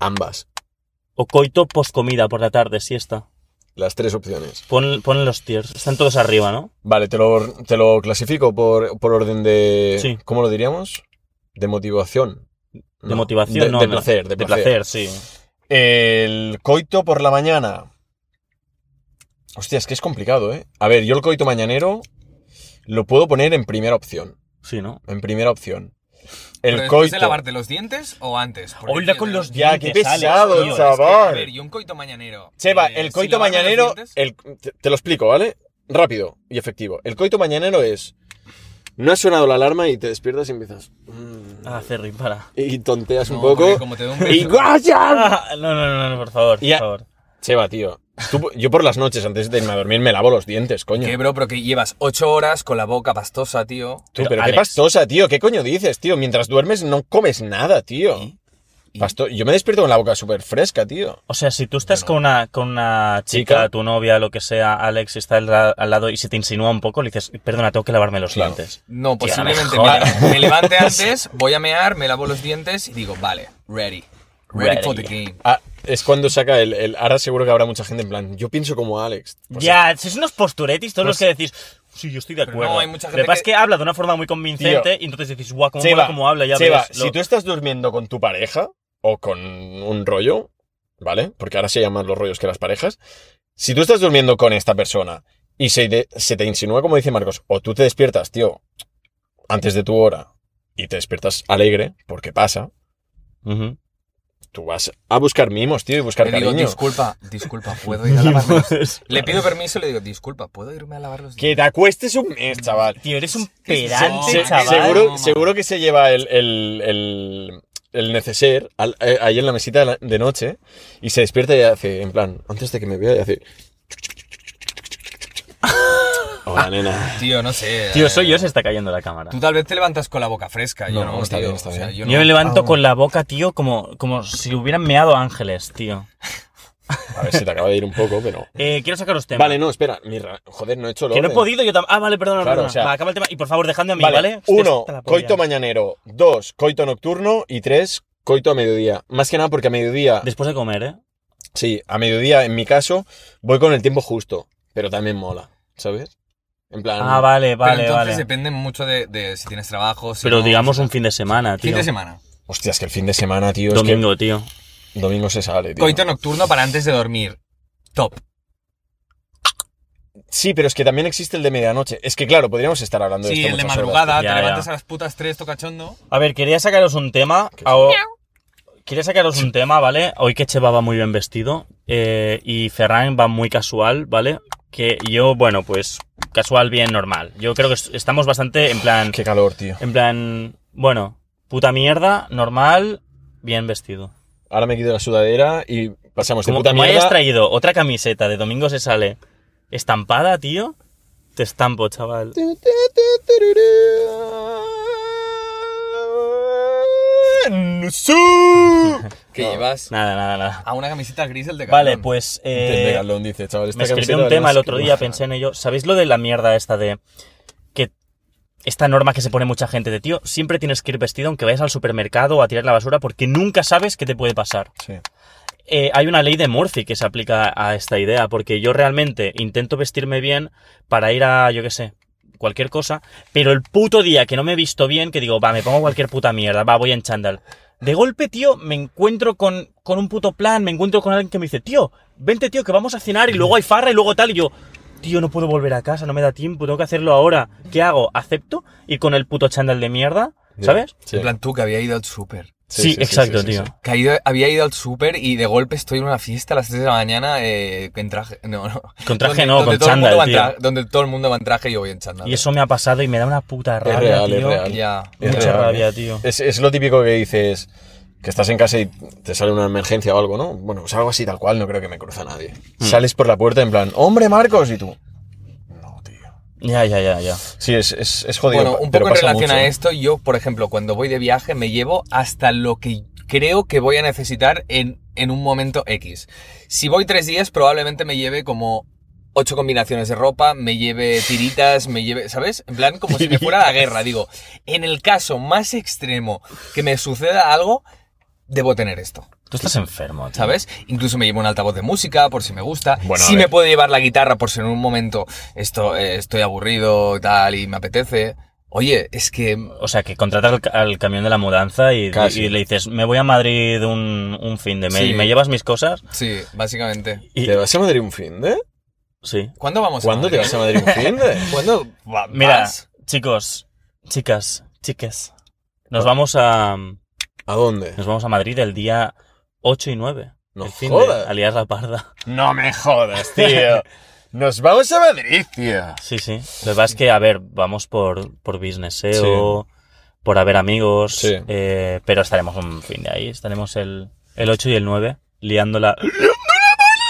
Ambas. ¿O coito poscomida por la tarde, siesta? Las tres opciones. Pon, pon los tiers. Están todos arriba, ¿no? Vale, te lo, te lo clasifico por, por orden de. Sí. ¿Cómo lo diríamos? De motivación. De No, motivación, de, no. de placer, de, De placer. placer, sí. El coito por la mañana. Hostia, es que es complicado, ¿eh? A ver, yo el coito mañanero lo puedo poner en primera opción. Sí, ¿no? En primera opción. ¿pero El después coito. de lavarte los dientes o antes? Porque, Hola tío, con los Ya, qué dientes, pesado, tío. Chaval. a ver, yo un coito mañanero. Seba, eh, el sin coito lavarme los mañanero. dientes, El, te, te lo explico, ¿vale? Rápido y efectivo. El coito mañanero es. No ha sonado la alarma y te despiertas y empiezas. mm, Ah, Ferry, para. y tonteas un poco. como te doy un Y. Ah, no, no, no, no, por favor, por favor. Seba, tío. tú- yo por las noches, antes de irme a dormir, me lavo los dientes, coño. ¿Qué, bro? Pero que llevas ocho horas con la boca pastosa, tío. Tú, Pero, pero, qué pastosa, tío. ¿Qué coño dices, tío? Mientras duermes no comes nada, tío. ¿Y? ¿Y? Pasto- Yo me despierto con la boca súper fresca, tío. O sea, si tú estás con una, con una chica, Chica. tu novia, lo que sea, Alex, y está al, la- al lado y se te insinúa un poco, le dices, perdona, tengo que lavarme los Claro. dientes. No, Tío, posiblemente me levante antes, voy a mear, me lavo los dientes y digo, vale, ready. Ready, Ready. for the game. Ah, es cuando saca el, el- Ahora seguro que habrá mucha gente en plan. Yo pienso como Alex. Pues ya, sois unos posturetis todos Pues- los que decís, sí, yo estoy de Pero acuerdo. no, hay mucha Lo gente que pasa es que- habla de una forma muy convincente y entonces decís, guau, cómo, mola cómo habla, ya Seba, ves. lo- si tú estás durmiendo con tu pareja o con un rollo, ¿vale? Porque ahora se llaman los rollos que las parejas. Si tú estás durmiendo con esta persona y se, de- se te insinúa, como dice Marcos, o tú te despiertas, tío, antes de tu hora y te despiertas alegre, porque pasa, tú vas a buscar mimos, tío, y buscar Le digo, cariño. disculpa, disculpa, ¿puedo ir a lavarme los Le pido permiso y le digo, disculpa, ¿puedo irme a lavar los Que te acuestes un mes, chaval. Tío, eres un Se- pedante, se- chaval. seguro, no, seguro que se lleva el, el, el, el neceser al- eh, ahí en la mesita de, la- de noche y se despierta y hace, en plan, antes de que me vea, y hace... Hola, nena. Tío, no sé. Tío, eh, soy yo, se está cayendo la cámara. Tú tal vez te levantas con la boca fresca, yo No, no, está tío. bien, está O sea, bien. yo Yo no. me levanto Ah. con la boca, tío, como, como si hubieran meado ángeles, tío. A ver si te acaba de ir un poco, pero... Eh, quiero sacaros temas. Vale, no, espera. Joder, no he hecho lo Que no he podido yo también. Ah, vale, perdona, Claro, perdona. o sea- Va, acaba el tema. Y por favor, dejadme a mí, ¿vale? Vale, uno, coito mañanero. Dos, coito nocturno. Y tres, coito a mediodía. Más que nada porque a mediodía... Después de comer, ¿eh? Sí, a mediodía, en mi caso, voy con el tiempo justo, pero también mola, ¿sabes? En plan, Ah, vale, Pero vale, entonces vale. depende mucho de, de si tienes trabajo. si Pero no, digamos un fin de semana, tío. Fin de semana. hostia, es que el fin de semana, tío, Domingo, tío. es que domingo se sale, tío. Coito nocturno para antes de dormir. Top. Sí, pero es que también existe el de medianoche. Es que claro, podríamos estar hablando de Sí, esto el de horas, madrugada, Ya, te ya. levantas a las putas 3 tocachondo. A ver, quería sacaros un tema. ¿Qué a- Quería sacaros un tema, ¿vale? Hoy que Che va muy bien vestido eh, y Ferran va muy casual, ¿vale? Que yo, bueno, pues casual bien normal. Yo creo que est- estamos bastante en plan... Qué calor, tío. En plan, bueno, puta mierda, normal, bien vestido. Ahora me quito la sudadera y pasamos de Como, puta como mierda. hayas traído otra camiseta de Domingo se sale estampada, tío, te estampo, chaval. Que llevas Nada, nada, nada. a una camiseta gris del de Vale, pues... El eh, Decathlon dice, chaval, esta me escribió camiseta un vale tema más el otro que día, pensé en ello. ¿Sabéis lo de la mierda esta de que esta norma que se pone mucha gente de tío, siempre tienes que ir vestido aunque vayas al supermercado o a tirar la basura porque nunca sabes qué te puede pasar? Sí. Eh, hay una ley de Murphy que se aplica a esta idea, porque yo realmente intento vestirme bien para ir a, yo qué sé, cualquier cosa, pero el puto día que no me he visto bien, que digo, va, me pongo cualquier puta mierda, va, voy en chándal. De golpe, tío, me encuentro con, con un puto plan, me encuentro con alguien que me dice, tío, vente, tío, que vamos a cenar y luego hay farra y luego tal, y yo, tío, no puedo volver a casa, no me da tiempo, tengo que hacerlo ahora. ¿Qué hago? ¿Acepto? Ir con el puto chándal de mierda, ¿sabes? Sí. En plan, tú que había ido al súper. Sí, exacto, tío. Que ha ido- había ido al súper y de golpe estoy en una fiesta a las 3 de la mañana eh, en traje. No, no. Con traje Donde- no, donde con chándal, tío. Donde todo el mundo va en traje y yo voy en chándal. Y eso me ha pasado y me da una puta rabia, real, es tío. real. Ya. Es Mucha real, rabia, tío. Es, es lo típico que dices que estás en casa y te sale una emergencia o algo, ¿no? Bueno, pues algo así tal cual, no creo que me cruza nadie. Hmm. Sales por la puerta en plan, hombre Marcos, y tú. No, tío. Ya, ya, ya, ya. Sí, es, es, es jodido. Bueno, un pero poco en relación mucho. a esto, yo, por ejemplo, cuando voy de viaje me llevo hasta lo que creo que voy a necesitar en, en un momento X. Si voy tres días, probablemente me lleve como ocho combinaciones de ropa, me lleve tiritas, me lleve, ¿sabes? En plan, como si me fuera a la guerra. Digo, en el caso más extremo que me suceda algo, debo tener esto. Tú estás enfermo, tío. ¿Sabes? Incluso me llevo un altavoz de música por si me gusta. Bueno, sí me puedo llevar la guitarra por si en un momento esto, eh, estoy aburrido y tal y me apetece. Oye, es que O sea, que contratas al, ca- al camión de la mudanza y, y le dices, me voy a Madrid un, un fin de mes Sí. y me llevas mis cosas. Sí, básicamente. Y, ¿Te vas a Madrid un fin de? sí. ¿Cuándo vamos ¿Cuándo a te Madrid? vas a Madrid un fin de? ¿Cuándo va- Mira, vas? chicos, chicas, chiques. Nos vamos a ¿A dónde? nos vamos a Madrid el día 8 y 9. No el fin jodas. de alias la parda. No me jodas, tío. Nos vamos a Madrid, tío. Sí, sí. Lo que pasa es que, a ver, vamos por, por businesseo, por haber amigos, Sí. eh, pero estaremos un fin de ahí. Estaremos el, el 8 y el 9 liándola.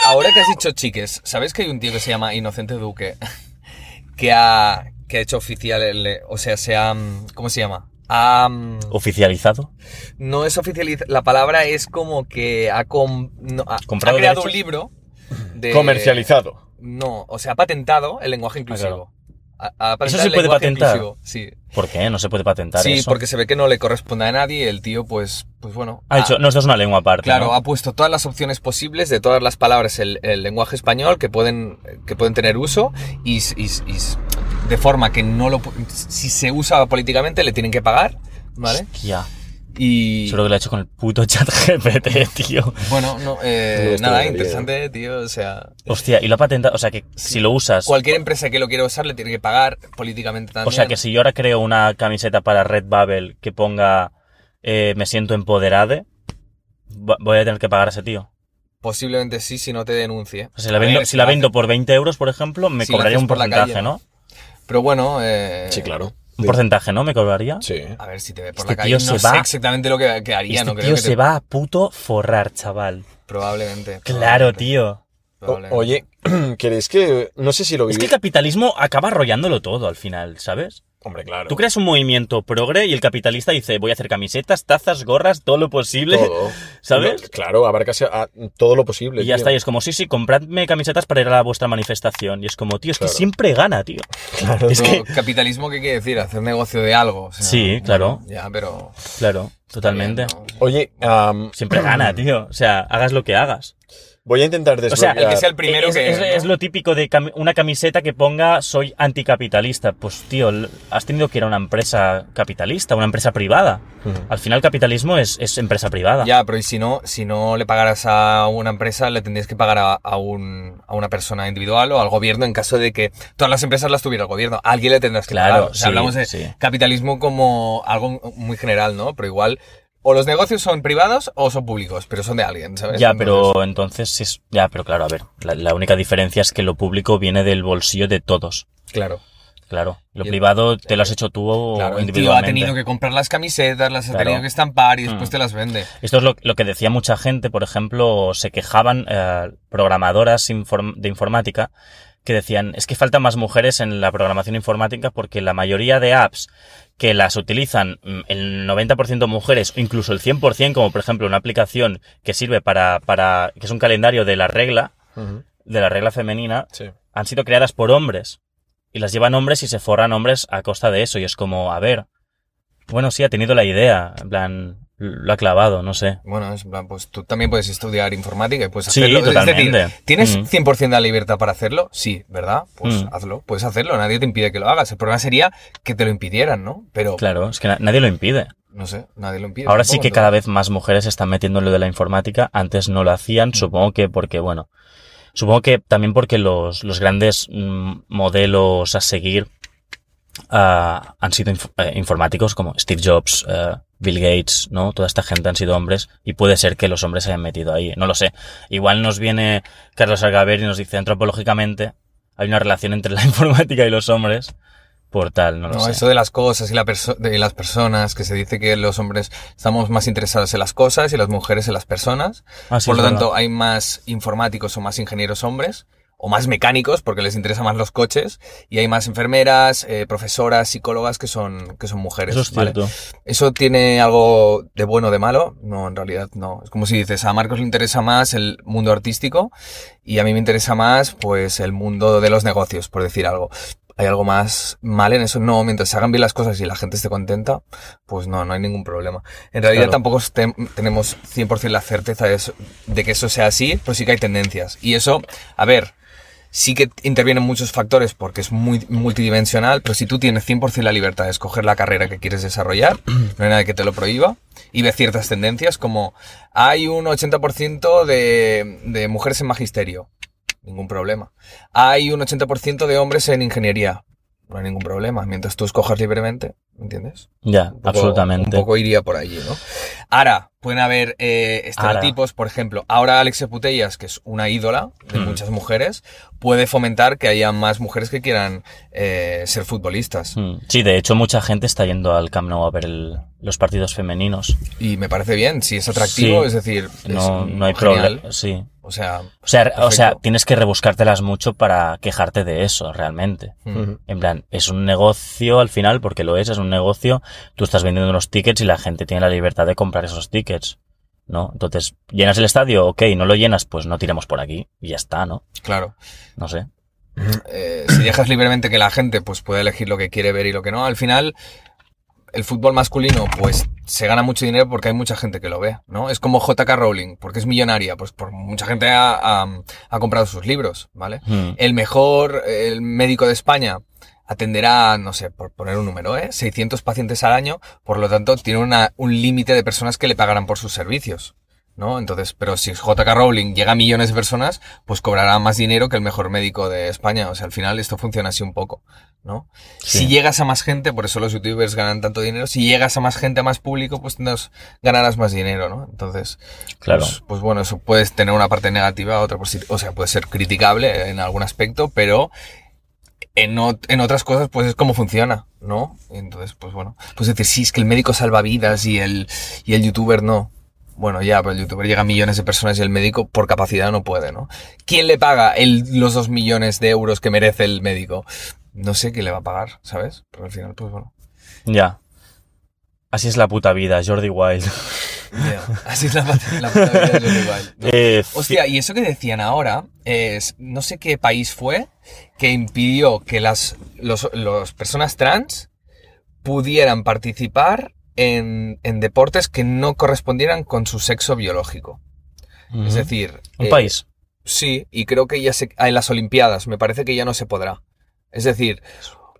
Ahora que has dicho chiques, ¿sabes que hay un tío que se llama Inocente Duque? Que ha, que ha hecho oficial el... O sea, se ha... ¿Cómo se llama? Ha, Oficializado. no es oficializado. La palabra es como que ha, com- no, ha, ¿Comprado ha creado derechos? un libro de... Comercializado. No, o sea, ha patentado el lenguaje inclusivo. Ha- ha patentado ¿Eso se puede patentar? inclusivo, Sí. ¿Por qué? No se puede patentar Sí, eso. porque se ve que no le corresponde a nadie. El tío, pues, pues bueno. Ha dicho, no, esto es una lengua aparte. Claro, ¿no? ha puesto todas las opciones posibles de todas las palabras el, el lenguaje español que pueden, que pueden tener uso y, y y de forma que no lo si se usa políticamente le tienen que pagar, ¿vale? Hostia. Y Seguro que lo ha hecho con el puto chat GPT, tío. bueno, no, eh, No, nada, interesante, tío, o sea, Hostia, y lo ha patentado. O sea, que si lo usas. cualquier empresa que lo quiera usar le tiene que pagar políticamente también. O sea, que si yo ahora creo una camiseta para Redbubble que ponga eh, me siento empoderade, va- voy a tener que pagar a ese tío. posiblemente sí si no te denuncie. O sea, si la ver, vendo, si lo la vendo haces- por 20 euros, por ejemplo, me Si cobraría un porcentaje, calle, ¿no? Pero bueno, eh, Sí, claro. Un porcentaje, ¿no? Me cobraría. Sí. A ver si te ve por Este la calle, tío no se sé va- exactamente lo que, que haría, Este no creo tío que te- se va a puto forrar, chaval. Probablemente. Claro, probablemente, tío. O- oye, ¿queréis que.? No sé si lo Es que el capitalismo acaba arrollándolo todo al final, ¿sabes? Hombre, claro. Tú creas un movimiento progre y el capitalista dice, voy a hacer camisetas, tazas, gorras, todo lo posible. Todo. ¿Sabes? Lo- claro, abarcas a- todo lo posible. Y ya tío. está, y es como, sí, sí, compradme camisetas para ir a vuestra manifestación. Y es como, tío, es Claro. que siempre gana, tío. Claro. Es que, ¿Capitalismo qué quiere decir? Hacer negocio de algo. o sea, Sí, claro. bueno, ya, pero... claro, totalmente. bien, ¿no? Oye, am, Siempre gana, tío. O sea, hagas lo que hagas. Voy a intentar O sea, desbloquear. el que sea el primero es, que... es- ¿no? es lo típico de cami- una camiseta que ponga soy anticapitalista. Pues, tío, has tenido que ir a una empresa capitalista, una empresa privada. Ujú. Al final, capitalismo es, es empresa privada. Ya, pero y si no, si no le pagaras a una empresa, le tendrías que pagar a, a un, a una persona individual o al gobierno en caso de que todas las empresas las tuviera el gobierno. A alguien le tendrás que Claro, pagar. O sea, sí, hablamos de sí. capitalismo como algo muy general, ¿no? Pero igual, o los negocios son privados o son públicos, pero son de alguien, ¿sabes? Ya, pero entonces sí es. Ya, pero claro, a ver. La, la única diferencia es que lo público viene del bolsillo de todos. Claro. Claro. Lo Y el- privado te lo has hecho tú Claro, el tío ha individualmente. tenido que comprar las camisetas, las ha tenido que estampar y después Mm. te las vende. Esto es lo, lo que decía mucha gente, por ejemplo, se quejaban eh, programadoras inform- de informática que decían, es que faltan más mujeres en la programación informática porque la mayoría de apps que las utilizan mm, el 90% mujeres o incluso el 100%, como por ejemplo una aplicación que sirve para, para, que es un calendario de la regla, de la regla femenina, Sí. han sido creadas por hombres. Y las llevan hombres y se forran hombres a costa de eso. Y es como, a ver, bueno, sí, ha tenido la idea, en plan, lo ha clavado, no sé. Bueno, es plan, pues tú también puedes estudiar informática y puedes Sí, hacerlo. Es totalmente. decir, ¿tienes Mm. 100% de la libertad para hacerlo? Sí, ¿verdad? Pues Mm. hazlo, puedes hacerlo, nadie te impide que lo hagas. El problema sería que te lo impidieran, ¿no? Pero, Claro, es que na- nadie lo impide. no sé, nadie lo impide. Ahora sí que ¿no? cada vez más mujeres se están metiendo en lo de la informática. Antes no lo hacían, supongo que porque, bueno, supongo que también porque los, los grandes mm, modelos a seguir ah, han sido inf- eh, informáticos como Steve Jobs, eh, Bill Gates, ¿no? Toda esta gente han sido hombres y puede ser que los hombres se hayan metido ahí. No lo sé. Igual nos viene Carlos Algaver y nos dice antropológicamente hay una relación entre la informática y los hombres por tal, no lo No, sé. eso de las cosas y la de las personas, que se dice que los hombres estamos más interesados en las cosas y las mujeres en las personas. Ah, sí, Por lo tanto, hay más informáticos o más ingenieros hombres, o más mecánicos, porque les interesan más los coches, y hay más enfermeras, eh, profesoras, psicólogas que son, que son mujeres. eso es ¿vale? cierto. ¿Eso tiene algo de bueno o de malo? No, en realidad no. Es como si dices, a Marcos le interesa más el mundo artístico y a mí me interesa más, pues, el mundo de los negocios, por decir algo. ¿Hay algo más mal en eso? No, mientras se hagan bien las cosas y la gente esté contenta, pues no, no hay ningún problema. En realidad Claro. tampoco este- tenemos 100% la certeza de, eso- de que eso sea así, pero sí que hay tendencias. Y eso, a ver, sí que intervienen muchos factores porque es muy multidimensional, pero si tú tienes 100% la libertad de escoger la carrera que quieres desarrollar, no hay nada que te lo prohíba, y ves ciertas tendencias como hay un 80% de, de mujeres en magisterio, ningún problema. Hay un 80% de hombres en ingeniería, no hay ningún problema, mientras tú escojas libremente, ¿me entiendes? Ya, Un poco- absolutamente. Un poco iría por allí, ¿no? Ahora, pueden haber eh, estereotipos, por ejemplo, ahora Alexia Putellas, que es una ídola de Hmm. muchas mujeres, puede fomentar que haya más mujeres que quieran eh, ser futbolistas. Mm. Sí, de hecho mucha gente está yendo al Camp Nou a ver el- los partidos femeninos. Y me parece bien, si es atractivo, Sí. es decir, No, es no hay problema. Sí. O sea, O sea, o sea, tienes que rebuscártelas mucho para quejarte de eso, realmente. mm, Ujú. En plan, es un negocio al final, porque lo es, es un negocio. Tú estás vendiendo unos tickets y la gente tiene la libertad de comprar esos tickets. ¿No? Entonces, ¿llenas el estadio? Ok, no lo llenas, pues no tiremos por aquí. Y ya está, ¿no? claro. No sé. Eh, si dejas libremente que la gente pues pueda elegir lo que quiere ver y lo que no, al final el fútbol masculino pues se gana mucho dinero porque hay mucha gente que lo ve, ¿no? Es como JK Rowling, porque es millonaria, pues por mucha gente ha, ha- ha comprado sus libros, ¿vale? Mm. El mejor el médico de España atenderá, no sé, por poner un número, ¿eh? 600 pacientes al año, por lo tanto tiene una, un límite de personas que le pagarán por sus servicios. ¿No? Entonces, pero si JK Rowling llega a millones de personas, pues cobrará más dinero que el mejor médico de España. O sea, al final esto funciona así un poco, ¿no? Sí. Si llegas a más gente, por eso los youtubers ganan tanto dinero, si llegas a más gente, a más público, pues tendrás- ganarás más dinero, ¿no? Entonces, Claro. pues, pues bueno, eso puedes tener una parte negativa, otra positiva, o sea, puede ser criticable en algún aspecto, pero en, ot- en otras cosas, pues es como funciona, ¿no? Entonces, pues bueno, pues decir, sí, es que el médico salva vidas y el, y el youtuber no. Bueno, ya, pero el youtuber llega a millones de personas y el médico por capacidad no puede, ¿no? ¿Quién le paga el, los dos millones de euros que merece el médico? No sé quién le va a pagar, ¿sabes? Pero al final, pues bueno. Ya. Así es la puta vida, Jordi Wild. ya, Así es la, puta vida de Jordi Wild, ¿no? Eh, Hostia, y eso que decían ahora es, no sé qué país fue que impidió que las los, los personas trans pudieran participar en, en deportes que no correspondieran con su sexo biológico. Es decir, un eh, país. Sí, y creo que ya se, en las Olimpiadas me parece que ya no se podrá. Es decir,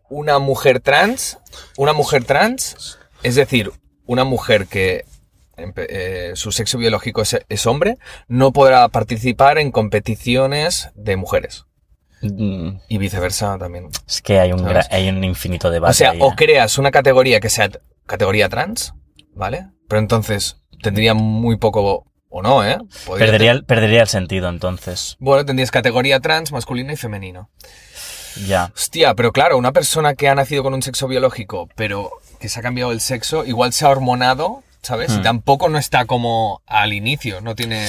una mujer trans, una mujer trans, es decir, una mujer que eh, su sexo biológico es, es hombre, no podrá participar en competiciones de mujeres. Mm, Y viceversa también. Es que hay un, hay un infinito debate. O sea, ahí, o ¿eh? creas una categoría que sea categoría trans, ¿vale? Pero entonces tendría muy poco, o no, ¿eh? Podría perdería, el- perdería el sentido entonces. Bueno, tendrías categoría trans, masculino y femenino. Ya. Hostia, pero claro, una persona que ha nacido con un sexo biológico, pero que se ha cambiado el sexo, igual se ha hormonado, ¿sabes? Y Hmm. tampoco no está como al inicio, no tiene...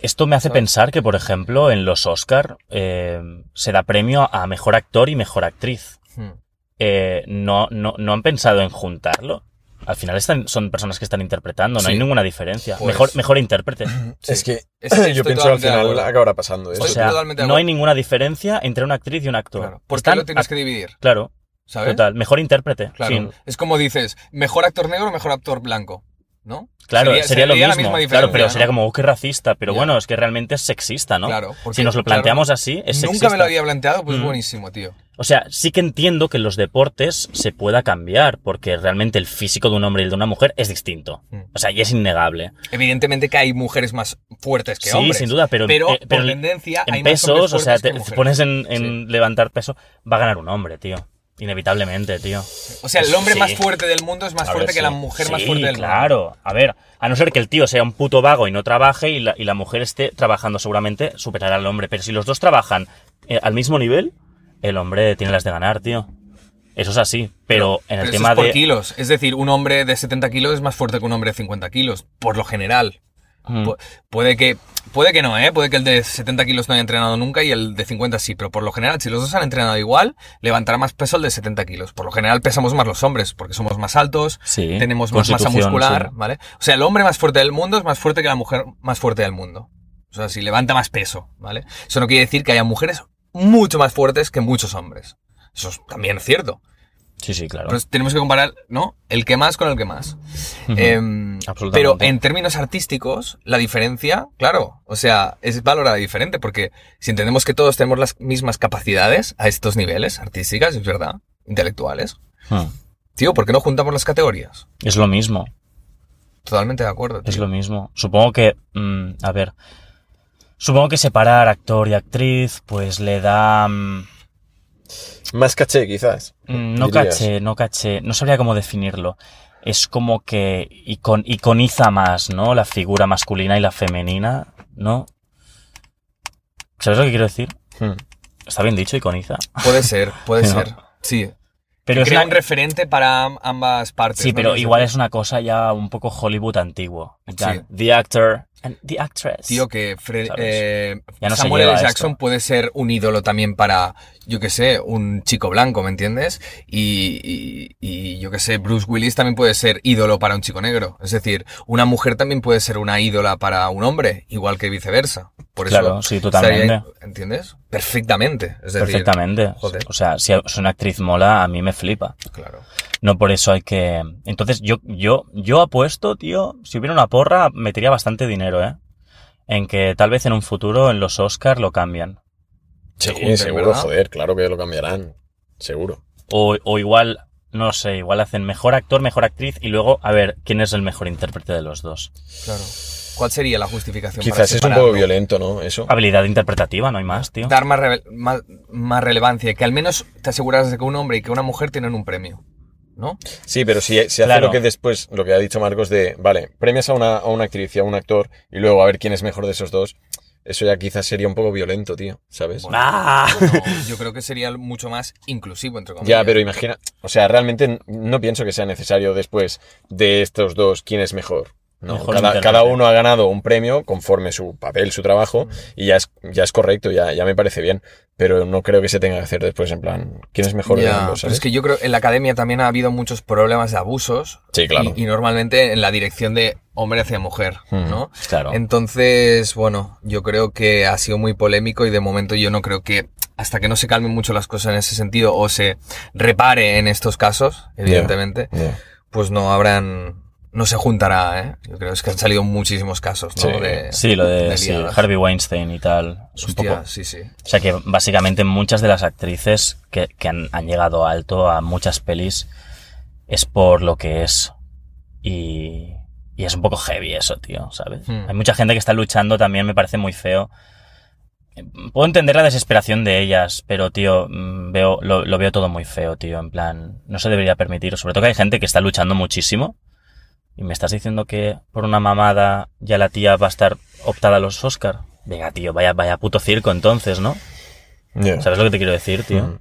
Esto me hace ¿Sabes? pensar que, por ejemplo, en los Oscar eh, se da premio a mejor actor y mejor actriz. Hmm. Eh, no, no, no han pensado en juntarlo. Al final están, son personas que están interpretando, no Sí. hay ninguna diferencia. Pues- mejor, mejor intérprete. Es que yo pienso al final acabará pasando O eso. Estoy sea, no hay ninguna diferencia entre una actriz y un actor. Claro. ¿Por qué Están lo tienes que dividir? Claro, ¿Sabes? total. Mejor intérprete. Claro. fin. Es como dices, mejor actor negro, mejor actor blanco, ¿no? Claro, sería, lo mismo. claro, pero ¿no? sería como, oh, qué racista. Pero bueno, es que realmente es sexista, ¿no? Claro, porque, si nos lo claro, planteamos así, es Nunca sexista. me lo había planteado, pues Mm. buenísimo, tío. O sea, sí que entiendo que en los deportes se pueda cambiar, porque realmente el físico de un hombre y el de una mujer es distinto. Mm. O sea, y es innegable. Evidentemente que hay mujeres más fuertes que sí, hombres. sin duda, pero, Pero, eh, pero por en- tendencia hay en más hombres pesos, o sea, te, te pones en, en levantar peso, va a ganar un hombre, tío. Inevitablemente, tío. O sea, el hombre Sí. más fuerte del mundo es más ver, fuerte que sí. la mujer más Sí, fuerte del mundo. claro. A ver, a no ser que el tío sea un puto vago y no trabaje y la, y la mujer esté trabajando seguramente, superará al hombre. Pero si los dos trabajan eh, al mismo nivel, el hombre tiene las de ganar, tío. Eso es así. Pero, en el Pero eso tema es por de... kilos. Es decir, un hombre de 70 kilos es más fuerte que un hombre de 50 kilos, por lo general. Mm. Pu- Puede que, puede que no, ¿eh? Puede que el de 70 kilos no haya entrenado nunca y el de 50 sí, pero por lo general, si los dos han entrenado igual, levantará más peso el de 70 kilos. Por lo general pesamos más los hombres, porque somos más altos, Sí, tenemos más masa muscular, sí. ¿vale? O sea, el hombre más fuerte del mundo es más fuerte que la mujer más fuerte del mundo. O sea, si levanta más peso, ¿vale? Eso no quiere decir que haya mujeres mucho más fuertes que muchos hombres. Eso es también cierto. Sí, sí, claro. Pues tenemos que comparar, ¿no? El que más con el que más. Em, Absolutamente. pero en términos artísticos, la diferencia, claro, o sea, es valorada diferente, porque si entendemos que todos tenemos las mismas capacidades a estos niveles, artísticas, es verdad, intelectuales, Mm. tío, ¿por qué no juntamos las categorías? Es lo mismo. Totalmente de acuerdo. Es lo mismo. Supongo que, mm, a ver, supongo que separar actor y actriz, pues le da, mm, Más caché, quizás. mm, no dirías. caché, no caché, no sabría cómo definirlo. Es como que icon- iconiza más, ¿no? La figura masculina y la femenina, ¿no? ¿Sabes lo que quiero decir? Hmm. Está bien dicho, iconiza. Puede ser, puede No. ser. Sí. Pero es Crea una- un referente para am- ambas partes. Sí, ¿no? pero igual es una cosa ya un poco Hollywood antiguo. Plan, The actor and the actress. Tío, que eh, no Samuel L. Jackson esto. puede ser un ídolo también para, yo que sé, un chico blanco, ¿me entiendes? Y, y- y yo que sé, Bruce Willis también puede ser ídolo para un chico negro. Es decir, una mujer también puede ser una ídola para un hombre, igual que viceversa. Por eso, Claro, sí, totalmente. estaría- ¿Entiendes? Perfectamente. Es decir, Perfectamente. joder. O sea, si es una actriz mola, a mí me flipa. Claro. No por eso hay que. Entonces, yo, yo, yo apuesto, tío, si hubiera una porra, metería bastante dinero, ¿eh? En que tal vez en un futuro en los Oscars lo cambian. Sí, junten, seguro, ¿verdad? joder, claro que lo cambiarán. Seguro. O, o igual, no sé, igual hacen mejor actor, mejor actriz y luego a ver quién es el mejor intérprete de los dos. Claro. ¿Cuál sería la justificación para Quizás es un poco violento, ¿no? Eso. Habilidad interpretativa, no hay más, tío. Dar más, más, más relevancia, que al menos te aseguras de que un hombre y que una mujer tienen un premio. ¿No? Sí, pero si, si hace Claro. lo que después, lo que ha dicho Marcos de, vale, premias a una, a una actriz y a un actor y luego a ver quién es mejor de esos dos, eso ya quizás sería un poco violento, tío, ¿sabes? Bueno, ¡Ah! yo creo que sería mucho más inclusivo, entre comillas. Ya, pero imagina, o sea, realmente no pienso que sea necesario después de estos dos quién es mejor. No, Mejor cada, uno ha ganado un premio conforme su papel, su trabajo, y ya es, ya es correcto, ya, ya me parece bien. Pero no creo que se tenga que hacer después en plan, ¿quién es mejor es que yo creo que en la academia también ha habido muchos problemas de abusos. Sí, claro. Y, y normalmente en la dirección de hombre hacia mujer, Ujú. ¿no? Claro. Entonces, bueno, yo creo que ha sido muy polémico y de momento yo no creo que hasta que no se calmen mucho las cosas en ese sentido o se repare en estos casos, evidentemente, pues no habrán, no se juntará, ¿eh? Yo creo es que han salido muchísimos casos, ¿no? Sí. De- Sí, lo de sí. Harvey Weinstein y tal. Es un poco. sí, sí. O sea que básicamente muchas de las actrices que, que han, han llegado alto a muchas pelis es por lo que es. Y, y es un poco heavy eso, tío, ¿sabes? Hmm. Hay mucha gente que está luchando también, me parece muy feo. Puedo entender la desesperación de ellas, pero tío, mm, veo, lo, lo veo todo muy feo, tío. En plan, no se debería permitir. Sobre todo que hay gente que está luchando muchísimo. Y me estás diciendo que por una mamada ya la tía va a estar optada a los Oscar. Venga, tío, vaya, vaya puto circo entonces, ¿no? ¿Sabes lo que te quiero decir, tío? Mm.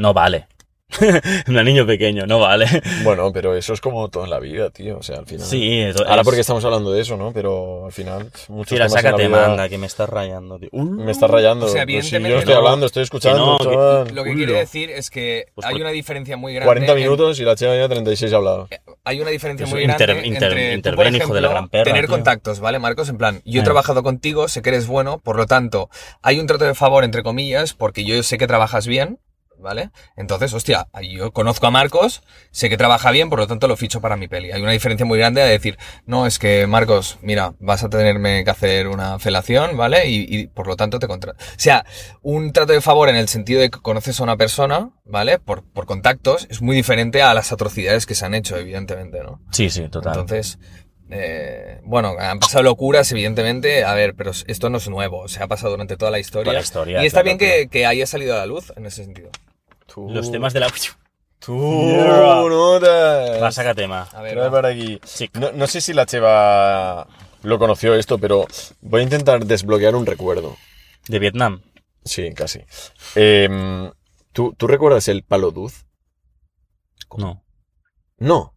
No vale. Un niño pequeño, no vale. Bueno, pero eso es como todo en la vida, tío. O sea, al final. Sí, eso Ahora es- porque estamos hablando de eso, ¿no? Pero al final, muchos Tira, en la sácate vida manga, que me estás rayando, tío. Uh, Me estás rayando. O sea, Pues si yo estoy hablando, estoy escuchando, Que no, que- chaval. Lo que Culo. quiere decir es que Pues hay por- una diferencia muy grande. 40 en- minutos y la cheva ya 36 ha hablado. hay una diferencia muy grande inter- inter- entre, tú, por hijo de la ejemplo, gran perra, tener tío. contactos, ¿vale, Marcos? En plan, yo he Eh. trabajado contigo, sé que eres bueno, por lo tanto, hay un trato de favor, entre comillas, porque yo sé que trabajas bien, ¿vale? Entonces, hostia, yo conozco a Marcos, sé que trabaja bien, por lo tanto lo ficho para mi peli. Hay una diferencia muy grande a decir, no, es que Marcos, mira, vas a tenerme que hacer una felación, ¿vale? Y, y, por lo tanto te contrato. O sea, un trato de favor en el sentido de que conoces a una persona, ¿vale? Por, por contactos, es muy diferente a las atrocidades que se han hecho, evidentemente, ¿no? Sí, sí, total. Entonces, eh, bueno, han pasado locuras, evidentemente, a ver, pero esto no es nuevo, se ha pasado durante toda la historia. Toda la historia, y está claro, bien que, que haya salido a la luz en ese sentido. Tú, Los temas de la... Tú, Yeah. Va, saca tema. A ver, Trae va. para aquí. No, no sé si la cheva lo conoció esto, pero voy a intentar desbloquear un recuerdo. De Vietnam. Sí, casi. Em, ¿tú, ¿Tú recuerdas el palo duz? No. No,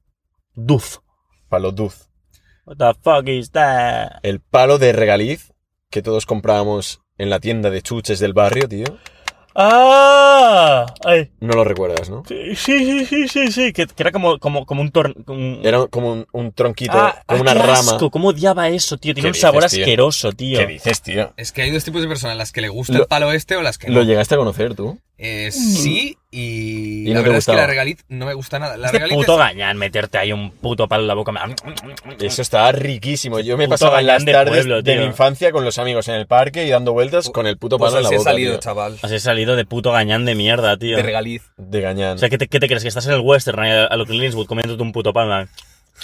Duz. palo duz. What the fuck is that? El palo de regaliz que todos comprábamos en la tienda de chuches del barrio, tío. ¡Ah! Ay. No lo recuerdas, ¿no? Sí, sí, sí, sí, sí. Que, que era como, como, como un Era como un, un tronquito, Ah, como ah, una qué rama. asco, ¿Cómo odiaba eso, tío? Tiene ¿Qué un sabor tío? asqueroso, tío. ¿Qué dices, tío? Es que hay dos tipos de personas, las que le gusta Lo- el palo este o las que ¿Lo no. llegaste a conocer tú? Eh, sí, y, ¿Y la no verdad es que la regaliz no me gusta nada. La Este regaliz puto es- gañán, meterte ahí un puto palo en la boca. Eso está riquísimo. Yo me Puto pasaba las de tardes pueblo, de mi infancia con los amigos en el parque y dando vueltas con el puto pues palo en la así he boca. salido, tío. chaval. Así he salido de puto gañán de mierda, tío. De regaliz. De gañán. O sea, ¿qué te, qué te crees? Que estás en el western a, lo Clint Eastwood comiéndote un puto palo.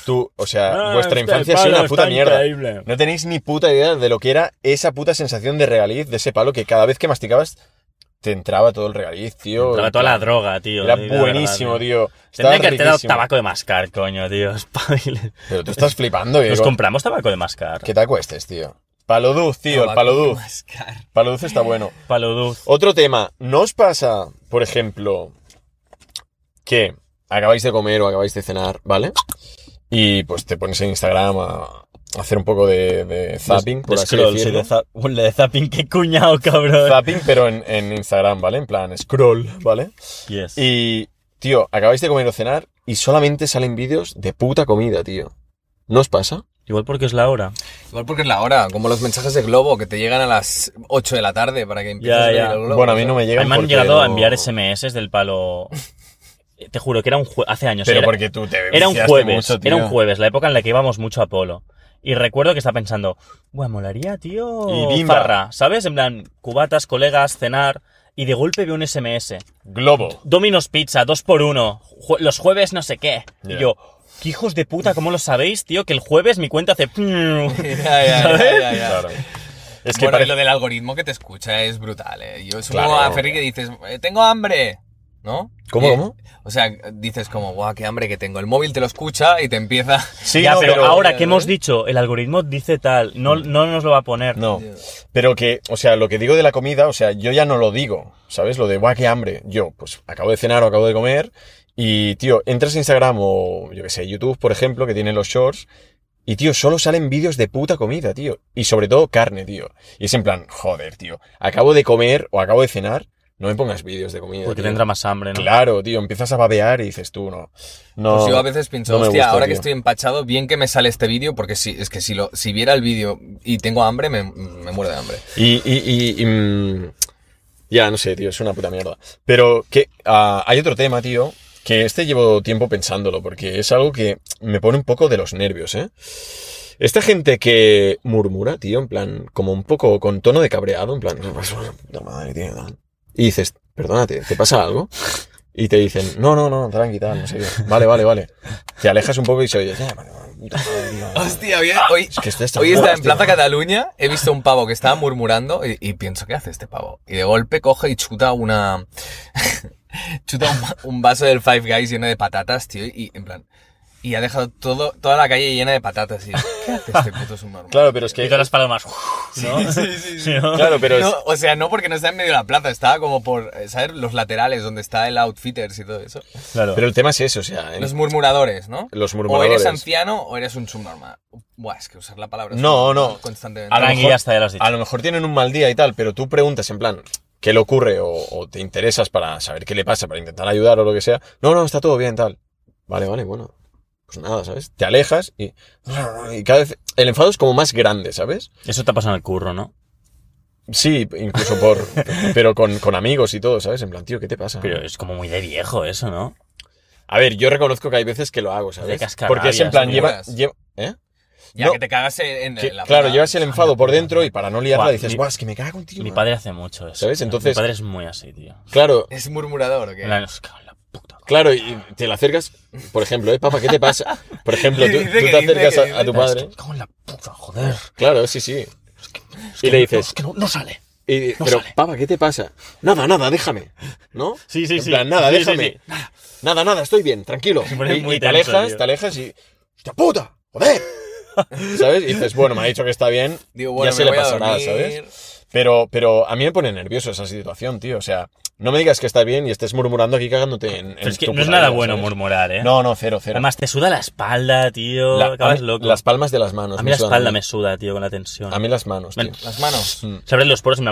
Tú, o sea, Ah, vuestra este infancia ha sido una puta mierda. increíble. No tenéis ni puta idea de lo que era esa puta sensación de regaliz, de ese palo que cada vez que masticabas te entraba todo el regaliz, tío. Entraba toda la droga, tío. Era verdad, buenísimo, tío. Estaba Tendría que haberte dado tabaco de mascar, coño, tío. Pero tú estás flipando, Nos Diego. compramos tabaco de mascar. ¿Qué te acuestes, tío? Paloduz, tío, el paloduz. mascar. Paloduz está bueno. Paloduz. Otro tema, ¿no os pasa, por ejemplo, que acabáis de comer o acabáis de cenar, ¿vale? Y pues te pones en Instagram a hacer un poco de, de zapping, por de así scroll, sí, decirlo. de, za- Uy, de zapping, qué cuñado, cabrón. Zapping, pero en, en Instagram, ¿vale? En plan, scroll, ¿vale? Yes. Y, tío, acabáis de comer o cenar y solamente salen vídeos de puta comida, tío. ¿No os pasa? Igual porque es la hora. Igual porque es la hora, como los mensajes de Globo que te llegan a las 8 de la tarde para que empieces Ya, a ya. el Globo. Bueno, a mí no me A llegan mí me han llegado a enviar SMS del palo. Te juro que era un jueves. Hace años. Pero era, porque tú te era un jueves. mucho, era un jueves, la época en la que íbamos mucho a Polo. Y recuerdo que estaba pensando, Buah, molaría, tío. Y bimba. farra, ¿sabes? En plan, cubatas, colegas, cenar. Y de golpe veo un SMS. Globo. Domino's Pizza, dos por uno. Jue- los jueves no sé qué. Ya. Y yo, ¿qué hijos de puta? ¿Cómo lo sabéis, tío? Que el jueves mi cuenta hace... ¿Sabes? Claro. Es que bueno, lo del algoritmo que te escucha es brutal, ¿eh? Yo supongo Claro. a Ferry que dices, "Eh, tengo hambre, ¿no? ¿Cómo, Y- cómo? O sea, dices como, guau, qué hambre que tengo. El móvil te lo escucha y te empieza... Sí, ya, no, pero, ahora que hemos dicho, el algoritmo dice tal, no, no nos lo va a poner. No, pero que, o sea, lo que digo de la comida, o sea, yo ya no lo digo, ¿sabes? Lo de, guau, qué hambre. Yo, pues, acabo de cenar o acabo de comer y, tío, entras a Instagram o, yo qué sé, YouTube, por ejemplo, que tiene los shorts y, tío, solo salen vídeos de puta comida, tío. Y sobre todo carne, tío. Y es en plan, joder, tío, acabo de comer o acabo de cenar, no me pongas vídeos de comida. Porque tío. tendrá más hambre, ¿no? Claro, tío, empiezas a babear y dices tú, no. No, Pues yo a veces pienso, no hostia, gusta, ahora que estoy empachado, bien que me sale este vídeo, porque si, es que si, lo, si viera el vídeo y tengo hambre, me, me muero de hambre. Y, y, y- y, mm, ya, no sé, tío, es una puta mierda. Pero que ah, hay otro tema, tío, que este llevo tiempo pensándolo, porque es algo que me pone un poco de los nervios, ¿eh? Esta gente que murmura, tío, en plan, como un poco con tono de cabreado, en plan, puta madre, tío, tal". Y dices, perdónate, ¿te pasa algo? Y te dicen, no, no, no, tranqui, tal, no sé qué. Vale, vale, vale. Te alejas un poco y se oye, "Ya, puta madre, tío". Hostia, hoy, hoy, Es que está hoy está en. Plaza Cataluña, he visto un pavo que estaba murmurando y, y pienso, ¿qué hace este pavo? Y de golpe coge y chuta una... chuta un, un vaso del Five Guys lleno de patatas, tío, y en plan... y ha dejado todo, toda la calle llena de patatas. Y, ¿Qué hace este puto subnormal? Claro, pero es Y que. todas las palomas. ¿no? Sí, sí, sí. Sí, ¿no? Claro, pero es. O sea, no porque no está en medio de la plaza, estaba como por, eh, ¿sabes? Los laterales, donde está el outfitters y todo eso. Claro. Pero el tema es eso, o sea. en- Los murmuradores, ¿no? Los O murmuradores. eres anciano o eres un subnormal. Buah, es que usar la palabra No, no. constantemente. A lo mejor- ya está, ya lo has dicho. A lo mejor tienen un mal día y tal, pero tú preguntas en plan, ¿qué le ocurre? O, o te interesas para saber qué le pasa, para intentar ayudar o lo que sea. No, no, está todo bien, tal. Vale, vale, bueno. Pues nada, ¿sabes? Te alejas y. Y cada vez. El enfado es como más grande, ¿sabes? Eso te pasa en el curro, ¿no? Sí, incluso por. pero con, con amigos y todo, ¿sabes? En plan, tío, ¿qué te pasa? Pero es como muy de viejo eso, ¿no? A ver, yo reconozco que hay veces que lo hago, De ¿sabes? cascarrabias, Porque es en plan, lleva. lleva ¿Eh? Ya No. que te cagas en Que, la claro, llevas el enfado por dentro y para no liarla dices, guau, es que me cago ti. Mi man". padre hace mucho eso. ¿Sabes? Entonces- Mi padre es muy así, tío. Claro, ¿Es murmurador o qué? Claro, y te la acercas, por ejemplo, ¿eh, papá? ¿Qué te pasa? Por ejemplo, ¿Qué tú, te acercas ¿Qué a, tu padre. Me cago en la puta, joder. Claro, sí, sí. Es Y que le no- dices, es que no, no sale. y- no pero sale. papá, ¿qué te pasa? Nada, nada, déjame. ¿No? Sí, sí, En sí. plan, nada, Sí, déjame. sí. Nada, nada, estoy bien, tranquilo. Y, muy y te tenso, alejas, tío. te alejas y. ¡Hostia puta! ¡Joder! ¿Sabes? Y dices, bueno, me ha dicho que está bien. Digo, bueno, ya se me le pasará. ¿sabes? Pero, pero a mí me pone nervioso esa situación, tío. O sea, no me digas que está bien y estés murmurando aquí cagándote en. Pero en es que tu no es nada vida, bueno ¿sabes? murmurar, ¿eh? No, no, cero, cero. Además, te suda la espalda, tío. La- Acabas a mí- loco. Las palmas de las manos. a mí me la espalda me suda, tío, con la tensión. A mí las manos, tío. Las manos. Mm. Se abren los poros y me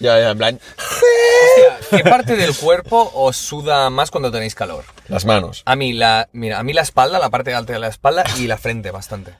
Ya, ya, en plan. Hostia, ¿qué parte del cuerpo os suda más cuando tenéis calor? Las manos. A mí la, mira, a mí la espalda, la parte alta de la espalda y la frente bastante.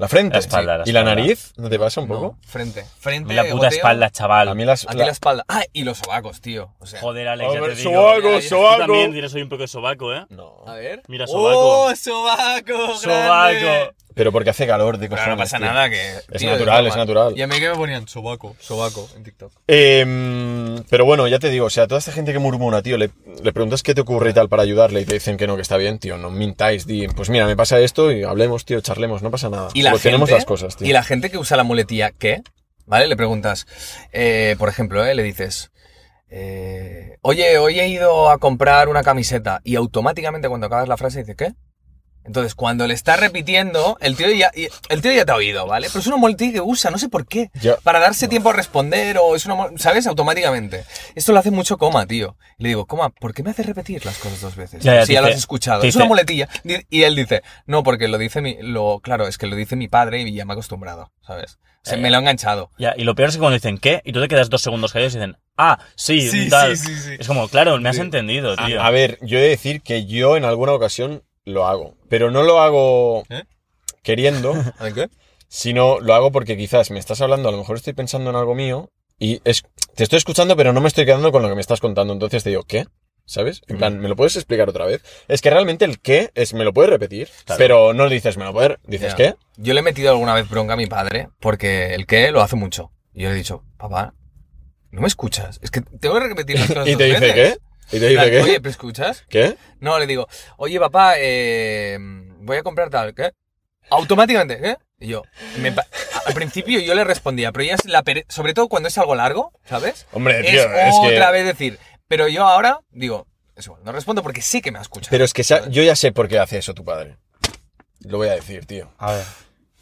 La frente. La espalda, la ¿Y la espalda. nariz? ¿No te pasa un poco? No, frente. Frente. la puta goteo, espalda, chaval. A mí las. Aquí la- la... espalda. Ah, y los sobacos, tío. O sea. Joder, Alex, ya Hombre, te digo. sobaco, Ya, ya. Tú sobaco. también tienes hoy un poco de sobaco, ¿eh? No. A ver. Mira, sobaco. ¡Oh, sobaco! Sobaco. Pero porque hace calor de Pero no pasa tío. nada que. Es tío, natural, es natural. Y a mí que me ponían sobaco, sobaco en TikTok. Em, pero bueno, ya te digo, o sea, toda esta gente que murmura, tío, le, le preguntas qué te ocurre y tal para ayudarle y te dicen que no, que está bien, tío, no mintáis, di, pues mira, me pasa esto y hablemos, tío, charlemos, no pasa nada. Y la Solucionemos gente, las cosas, tío. Y la gente que usa la muletilla ¿qué? ¿Vale? Le preguntas, eh, por ejemplo, eh, le dices, eh, oye, hoy he ido a comprar una camiseta y automáticamente cuando acabas la frase dice ¿qué? Entonces, cuando le estás repitiendo, el tío ya, el tío ya te ha oído, ¿vale? Pero es una muletilla que usa, no sé por qué. Ya. Para darse tiempo a responder o es una, ¿sabes? Automáticamente. Esto lo hace mucho Coma, tío. Y le digo, Coma, ¿por qué me haces repetir las cosas dos veces? Ya, ya, si ya lo has escuchado. Es una muletilla. Y él dice, no, porque lo dice mi, lo, claro, es que lo dice mi padre y ya me he acostumbrado, ¿sabes? Se Eh, me lo ha enganchado. Ya, y lo peor es que cuando dicen ¿qué? Y tú te quedas dos segundos callados y dicen ah, sí, Sí, tal. sí, sí, sí. Es como, claro, me has Sí. entendido, A, tío. a ver, yo he de decir que yo en alguna ocasión lo hago, pero no lo hago ¿Eh? queriendo, ¿A qué? sino lo hago porque quizás me estás hablando, a lo mejor estoy pensando en algo mío y es, te estoy escuchando, pero no me estoy quedando con lo que me estás contando, entonces te digo, ¿qué? ¿Sabes? En plan, ¿me lo puedes explicar otra vez? Es que realmente el qué es, me lo puedes repetir, Claro. pero no dices, me lo puedes, dices. ¿qué? Yo le he metido alguna vez bronca a mi padre porque el que lo hace mucho. Y yo le he dicho, papá, no me escuchas. Es que tengo que repetir las cosas Y te dice, veces". ¿qué? Y te dice, ¿qué? Oye, ¿pero escuchas? ¿Qué? No, le digo, oye, papá, eh, voy a comprar tal, ¿qué? Automáticamente, ¿qué? Y yo, me pa- al principio yo le respondía, pero ya es la pere- sobre todo cuando es algo largo, ¿sabes? Hombre, es tío, es que... otra vez decir, pero yo ahora digo, es igual, no respondo porque sí que me ha escuchado. Pero es que sa- yo ya sé por qué hace eso tu padre. Lo voy a decir, tío. A ver.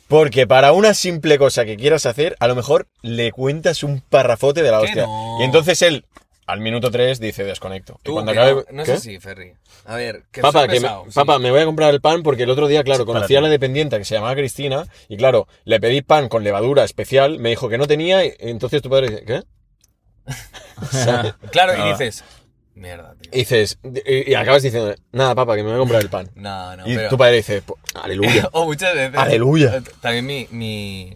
Porque para una simple cosa que quieras hacer, a lo mejor le cuentas un parrafote de la Que hostia. no. Y entonces él, al minuto 3, dice desconecto. Y Tú, cuando que acabe. no, ¿Qué? así, Ferry. A ver, que Papá, me- sí. papá, me voy a comprar el pan porque el otro día, claro, Sí, conocí a la dependiente que se llamaba Cristina y claro, le pedí pan con levadura especial, me dijo que no tenía y entonces tu padre dice, ¿qué? Claro, y dices, mierda, tío. Y dices, y, y acabas diciendo, nada, papá, que me voy a comprar el pan. No, no, y pero... tu padre dice, "Po- aleluya. o muchas veces. Aleluya. También mi, mi,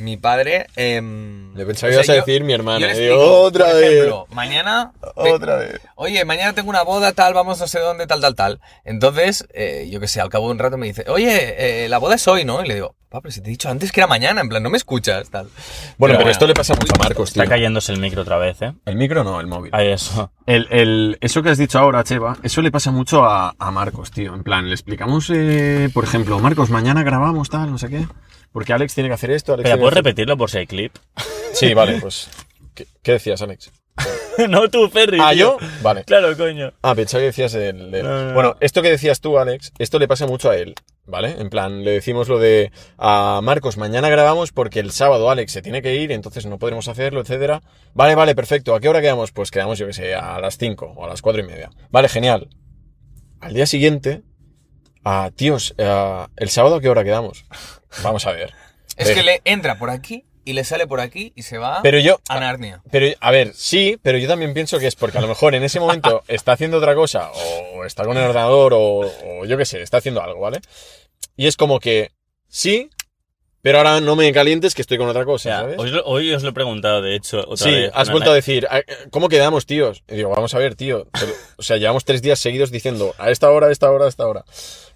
mi padre. em, Le pensaba o que ibas sea, a yo- decir mi hermana. digo, otra por vez. ejemplo, mañana. ve- Otra vez. Oye, mañana tengo una boda, tal, vamos no sé dónde, tal, tal, tal. Entonces, eh, yo qué sé, al cabo de un rato me dice, oye, eh, la boda es hoy, ¿no? Y le digo, papá, pero si te he dicho antes que era mañana, en plan, no me escuchas, tal. Bueno, pero, bueno. esto le pasa mucho a Marcos, tío. Está cayéndose el micro otra vez, ¿eh? El micro no, el móvil. Ahí eso. El, el- eso que has dicho ahora, Cheva, eso le pasa mucho a, a Marcos, tío. En plan, le explicamos, eh, por ejemplo, Marcos, mañana grabamos tal, no sé qué. Porque Alex tiene que hacer esto, Alex ¿puedes hacer- repetirlo por si hay clip? Sí, vale, pues. ¿Qué, qué decías, Alex? no tú, Ferry. ¿Ah, tío. yo? Vale. Claro, coño. Ah, pensaba que decías el... el- No, no, no. Bueno, esto que decías tú, Alex, esto le pasa mucho a él, ¿vale? En plan, le decimos lo de a Marcos, mañana grabamos porque el sábado Alex se tiene que ir, entonces no podremos hacerlo, etcétera. Vale, vale, perfecto. ¿A qué hora quedamos? Pues quedamos, yo que sé, a las 5 o a las cuatro y media. Vale, genial. Al día siguiente, ah, tíos, ah, ¿el sábado a qué hora quedamos? Vamos a ver. Es Eh, que le entra por aquí y le sale por aquí y se va Pero yo, a Narnia. Pero, a ver, sí, pero yo también pienso que es porque a lo mejor en ese momento está haciendo otra cosa, o está con el ordenador, o, o yo qué sé, está haciendo algo, ¿vale? Y es como que, sí, pero ahora no me calientes que estoy con otra cosa, ¿sabes? hoy, lo- hoy os lo he preguntado, de hecho, otra Sí, vez. has vuelto a decir, "Ah, ¿cómo quedamos, tíos? Y digo, vamos a ver, tío. pero- o sea, llevamos tres días seguidos diciendo, a esta hora, a esta hora, a esta hora.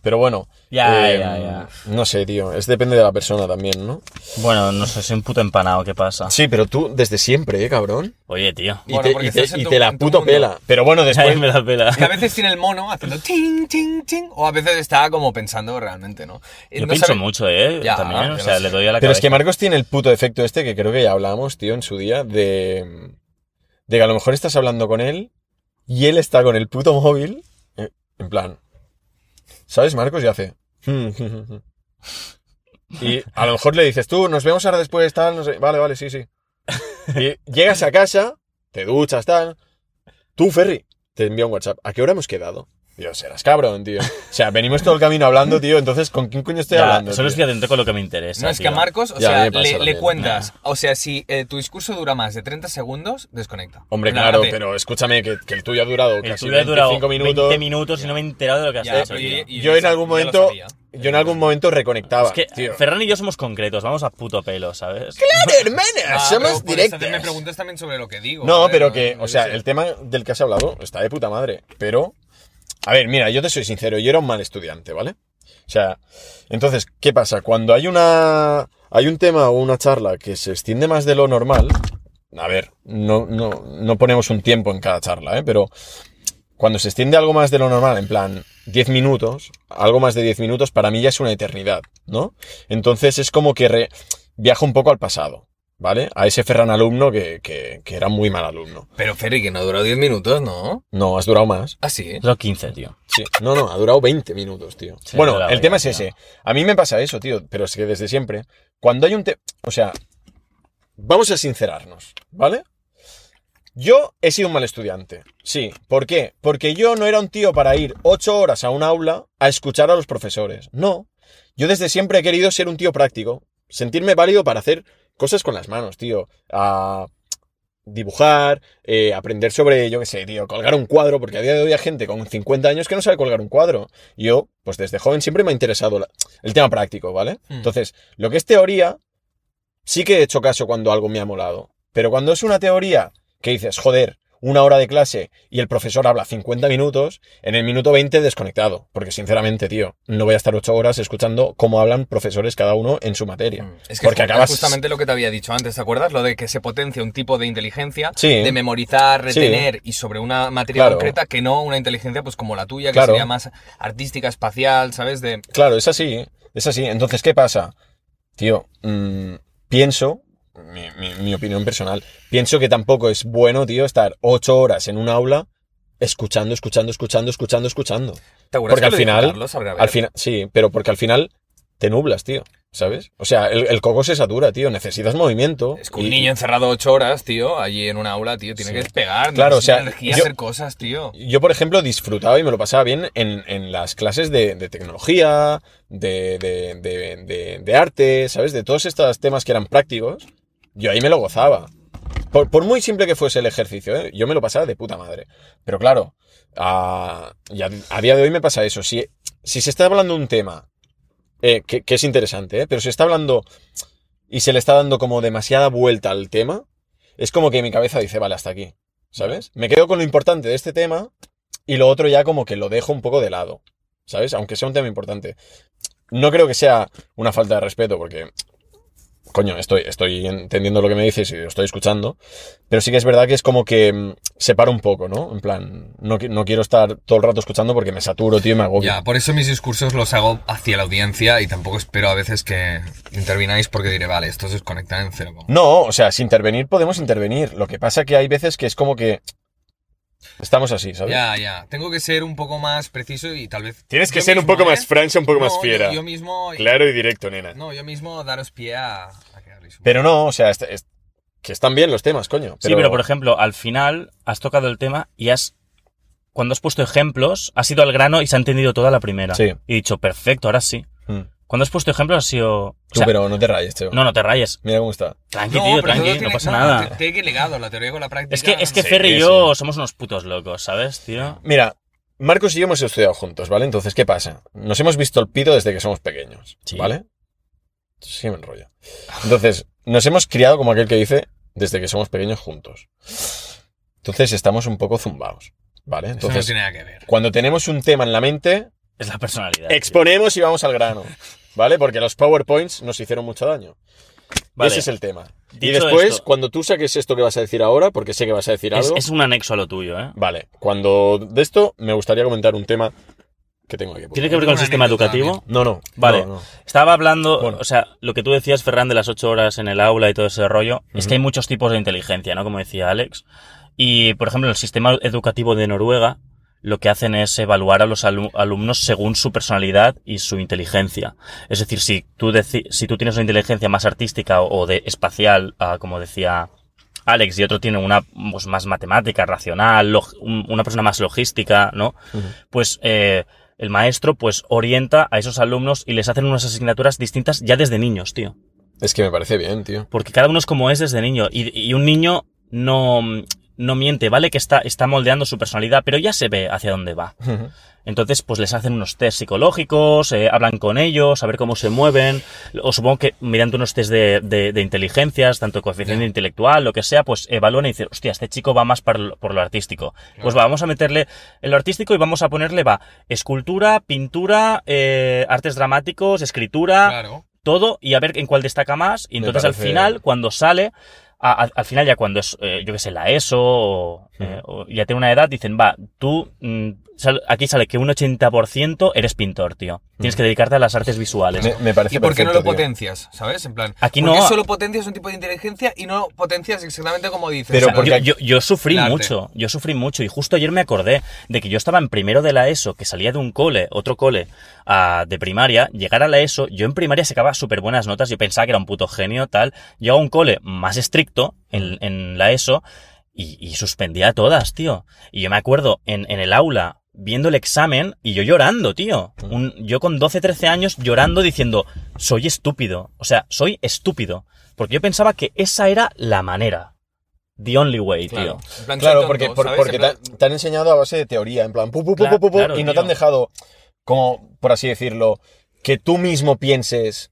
Pero bueno, Ya, eh, ya, ya. no sé, tío, es depende de la persona también, ¿no? Bueno, no sé, soy un puto empanado, ¿qué pasa? Sí, pero tú desde siempre, ¿eh, cabrón? Oye, tío. Y, Bueno, te, y te- estás en y tu- te la puto mundo. pela. Pero bueno, Ahí después... me da pela. Que a veces tiene el mono haciendo ting, ting, ting, o a veces está como pensando realmente, ¿no? Y Yo no pienso sabe- mucho, ¿eh? Ya, También, o sea, le doy a la Pero es que. Marcos tiene el puto efecto este que creo que ya hablamos, tío, en su día, de, de que a lo mejor estás hablando con él y él está con el puto móvil, eh, en plan, ¿sabes, Marcos? Y hace... Y a lo mejor le dices, tú, nos vemos ahora después, tal, no sé, vale, vale, sí, sí. Y llegas a casa, te duchas, tal, tú, Ferry, te envía un WhatsApp, ¿a qué hora hemos quedado? Dios, serás cabrón, tío. O sea, venimos todo el camino hablando, tío, entonces, ¿con quién coño estoy Ya, hablando? solo tío? estoy atento con lo que me interesa. No, es que a Marcos, o Ya, sea, le, cuentas, o sea, si eh, tu discurso dura más de 30 segundos, desconecta. Hombre, claro, pero escúchame que, que el tuyo ha durado El casi tuyo ha durado 25 minutos. 20 minutos y no me he enterado de lo que has Ya, hecho, pero tío. yo- Yo en algún momento, yo en algún momento reconectaba, Es que tío. Ferran y yo somos concretos, vamos a puto pelo, ¿sabes? ¡Claro, hermana! Ah, somos directos. me preguntas también sobre lo que digo. No, pero que, o sea, el tema del que has hablado está de puta madre. Pero, a ver, mira, yo te soy sincero, yo era un mal estudiante, ¿vale? O sea, entonces, ¿qué pasa? Cuando hay una. Hay un tema o una charla que se extiende más de lo normal. A ver, no, no, no ponemos un tiempo en cada charla, ¿eh? Pero cuando se extiende algo más de lo normal, en plan 10 minutos, algo más de 10 minutos, para mí ya es una eternidad, ¿no? Entonces es como que re- viajo un poco al pasado, ¿vale? A ese Ferran alumno que, que, que era muy mal alumno. Pero Ferry, que no duró 10 minutos, ¿no? No, has durado más. Ah, sí. Los 15, tío. Sí. No, no, ha durado 20 minutos, tío. Sí, bueno, el tema es ese. A mí me pasa eso, tío, pero es que desde siempre, cuando hay un tema... O sea, vamos a sincerarnos, ¿vale? Yo he sido un mal estudiante. Sí. ¿Por qué? Porque yo no era un tío para ir ocho horas a un aula a escuchar a los profesores. No. Yo desde siempre he querido ser un tío práctico. Sentirme válido para hacer cosas con las manos, tío. A dibujar, eh, aprender sobre, yo qué sé, tío, colgar un cuadro, porque a día de hoy hay gente con 50 años que no sabe colgar un cuadro. Yo, pues desde joven siempre me ha interesado la- el tema práctico, ¿vale? Mm. Entonces, lo que es teoría, sí que he hecho caso cuando algo me ha molado. Pero cuando es una teoría que dices, joder, una hora de clase y el profesor habla 50 minutos, en el minuto 20 desconectado. Porque sinceramente, tío, no voy a estar 8 horas escuchando cómo hablan profesores cada uno en su materia. Mm. Es que Porque es acabas- justamente lo que te había dicho antes, ¿te acuerdas? Lo de que se potencia un tipo de inteligencia, Sí. de memorizar, Sí. retener y sobre una materia Claro. concreta que no una inteligencia pues como la tuya, que Claro. sería más artística, espacial, ¿sabes? De Claro, es así, es así. Entonces, ¿qué pasa? Tío, mm, pienso, mi, mi- mi opinión personal, pienso que tampoco es bueno, tío, estar ocho horas en un aula escuchando, escuchando, escuchando, escuchando, escuchando. ¿Te acuerdas Porque que al final, Carlos? Al final, sí, pero porque al final te nublas, tío, ¿sabes? O sea, el, el coco se satura, tío, necesitas movimiento. Es que un y- niño encerrado ocho horas, tío, allí en un aula, tío, tiene Sí. que despegar. Claro, o sea, energía, yo- hacer cosas, tío. Yo, por ejemplo, disfrutaba y me lo pasaba bien en, en las clases de, de tecnología, de, de, de, de- de arte, ¿sabes? De todos estos temas que eran prácticos, yo ahí me lo gozaba. Por, por muy simple que fuese el ejercicio, ¿eh? yo me lo pasaba de puta madre. Pero claro, a, a, día de hoy me pasa eso. Si, si se está hablando un tema eh, que, que es interesante, ¿eh? pero se está hablando y se le está dando como demasiada vuelta al tema, es como que mi cabeza dice, vale, hasta aquí. ¿Sabes? Me quedo con lo importante de este tema y lo otro ya como que lo dejo un poco de lado, ¿sabes? Aunque sea un tema importante. No creo que sea una falta de respeto, porque coño, estoy, estoy entendiendo lo que me dices y lo estoy escuchando, pero sí que es verdad que es como que mm, separa un poco, ¿no? En plan, no, no quiero estar todo el rato escuchando porque me saturo, tío, y me agobio. Ya, por eso mis discursos los hago hacia la audiencia y tampoco espero a veces que intervináis porque diré, vale, estos se desconectan en cero. No, o sea, si intervenir podemos intervenir. Lo que pasa que hay veces que es como que estamos así, ¿sabes? Ya, ya. Tengo que ser un poco más preciso y tal vez. Tienes que ser un poco ¿eh? más francha, un poco No, más fiera. Yo, mismo. Claro y directo, nena. No, yo mismo daros pie a, Pero no, o sea, est- est- que están bien los temas, coño. Sí, pero por ejemplo, al final has tocado el tema y has. Cuando has puesto ejemplos, has ido al grano y se ha entendido toda la primera. Sí. Y dicho, perfecto, ahora sí. Mm. Cuando has puesto ejemplos has sido. o Tú, sea, pero no te rayes, tío. No, no te rayes. Mira cómo está. Tranqui, No, tío, tranqui, no tiene- pasa no, nada. te- Tiene que ligado la teoría con la práctica. Es que, es que Sí, Ferry y sí. yo somos unos putos locos, ¿sabes, tío? Mira, Marcos y yo hemos estudiado juntos, ¿vale? Entonces, ¿qué pasa? Nos hemos visto el pito desde que somos pequeños, Sí. ¿vale? Sí, me enrollo. Entonces, nos hemos criado, como aquel que dice, desde que somos pequeños juntos. Entonces, estamos un poco zumbados, ¿vale? Eso no Entonces, tiene nada que ver. cuando tenemos un tema en la mente, Es la personalidad. tío. exponemos y vamos al grano, ¿vale? Porque los PowerPoints nos hicieron mucho daño. Vale. Ese es el tema. y después, esto- cuando tú saques esto que vas a decir ahora, porque sé que vas a decir Es, algo, es un anexo a lo tuyo, ¿eh? vale, cuando de esto me gustaría comentar un tema que tengo aquí. ¿Tiene que ver con el sistema educativo? No, no. Vale. no, no. Estaba hablando, Bueno. o sea, lo que tú decías, Ferran, de las ocho horas en el aula y todo ese rollo, es que hay muchos tipos de inteligencia, ¿no? Como decía Alex. Y, por ejemplo, el sistema educativo de Noruega lo que hacen es evaluar a los alu- alumnos según su personalidad y su inteligencia. Es decir, si tú, deci- si tú tienes una inteligencia más artística o, de espacial, ah, como decía Alex, y otro tiene una pues, más matemática, racional, un- una persona más logística, ¿no? Pues eh, el maestro pues orienta a esos alumnos y les hacen unas asignaturas distintas ya desde niños, tío. Es que me parece bien, tío. Porque cada uno es como es desde niño. Y, y un niño no, no miente, ¿vale? Que está, está moldeando su personalidad, pero ya se ve hacia dónde va. Entonces, pues les hacen unos test psicológicos, eh, hablan con ellos, a ver cómo se mueven, o supongo que mediante unos test de, de- de inteligencias, tanto coeficiente intelectual, lo que sea, pues evalúan y dicen, hostia, este chico va más por lo, por lo artístico. Pues va, vamos a meterle en lo artístico y vamos a ponerle, va, escultura, pintura, eh, artes dramáticos, escritura, Claro. todo y a ver en cuál destaca más. Y entonces al final, cuando sale, a- a- al final ya cuando es, eh, yo que sé, la ESO o, eh, o ya tiene una edad, dicen, va, tú, mm, sal- aquí sale que un 80% eres pintor, tío. Tienes que dedicarte a las artes visuales. Me, me parece ¿Y por qué no lo tío. potencias? ¿Sabes? En plan, Aquí ¿por qué no- solo potencias un tipo de inteligencia y no potencias exactamente como dices? Pero O sea, porque Yo, aquí- yo, yo sufrí mucho, yo sufrí mucho y justo ayer me acordé de que yo estaba en primero de la ESO, que salía de un cole, otro cole ah, de primaria, llegar a la ESO, yo en primaria sacaba súper buenas notas, yo pensaba que era un puto genio, tal, llego a un cole más estricto en, en la ESO y, y suspendía todas, tío. Y yo me acuerdo en, en el aula viendo el examen y yo llorando, tío. Un- yo con 12, 13 años llorando diciendo, soy estúpido, o sea, soy estúpido. Porque yo pensaba que esa era la manera. The only way, claro. tío. En plan, soy Claro, tonto, porque, por- porque te, han enseñado a base de teoría, en plan, pu, pu, pu, Claro, pu, pu, claro, y no te han dejado, como, por así decirlo, que tú mismo pienses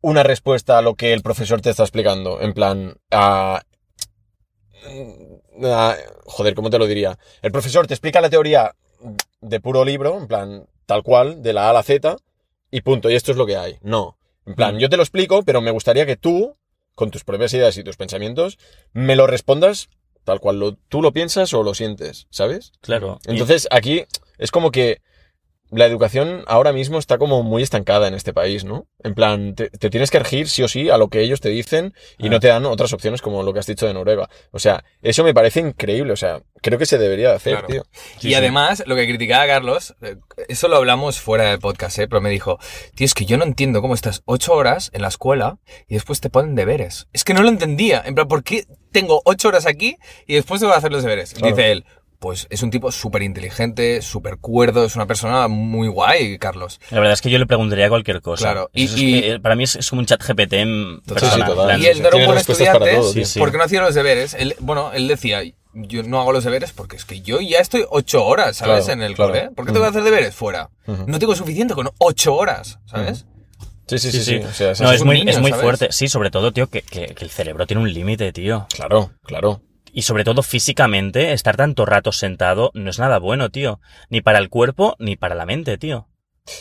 una respuesta a lo que el profesor te está explicando. En plan, a... a- joder, ¿cómo te lo diría? El profesor te explica la teoría de puro libro, en plan, tal cual, de la A a la Z, y punto, y esto es lo que hay. No. En plan, Mm. yo te lo explico, pero me gustaría que tú, con tus propias ideas y tus pensamientos, me lo respondas tal cual lo, tú lo piensas o lo sientes, ¿sabes? Claro. Y- Entonces, aquí es como que la educación ahora mismo está como muy estancada en este país, ¿no? En plan, te, te tienes que regir sí o sí a lo que ellos te dicen y Ah. no te dan otras opciones como lo que has dicho de Noruega. O sea, eso me parece increíble, o sea, creo que se debería de hacer, Claro. tío. Sí, y sí. además, lo que criticaba Carlos, eh, eso lo hablamos fuera del podcast, ¿eh? pero me dijo, tío, es que yo no entiendo cómo estás ocho horas en la escuela y después te ponen deberes. Es que no lo entendía. En plan, ¿por qué tengo ocho horas aquí y después tengo que hacer los deberes? Claro. Dice él, pues es un tipo súper inteligente, súper cuerdo, es una persona muy guay, Carlos. La verdad es que yo le preguntaría cualquier cosa. Claro, y- Eso es y- que, eh, para mí es, es como un chat GPT en Total. persona. Sí, sí, total. en plan, Y él no era un buen estudiante todo, porque no hacía los deberes. Él, bueno, él decía, yo no hago los deberes porque es que yo ya estoy ocho horas, ¿sabes? Claro, en el claro. cole. ¿Por qué tengo que hacer deberes? Fuera. No tengo suficiente con ocho horas, ¿sabes? Sí, sí, sí, sí. O sea, es no, es muy, niño, es muy ¿sabes? fuerte. Sí, sobre todo, tío, que, que- que el cerebro tiene un límite, tío. Claro, claro. Y sobre todo físicamente, estar tanto rato sentado no es nada bueno, tío. Ni para el cuerpo, ni para la mente, tío.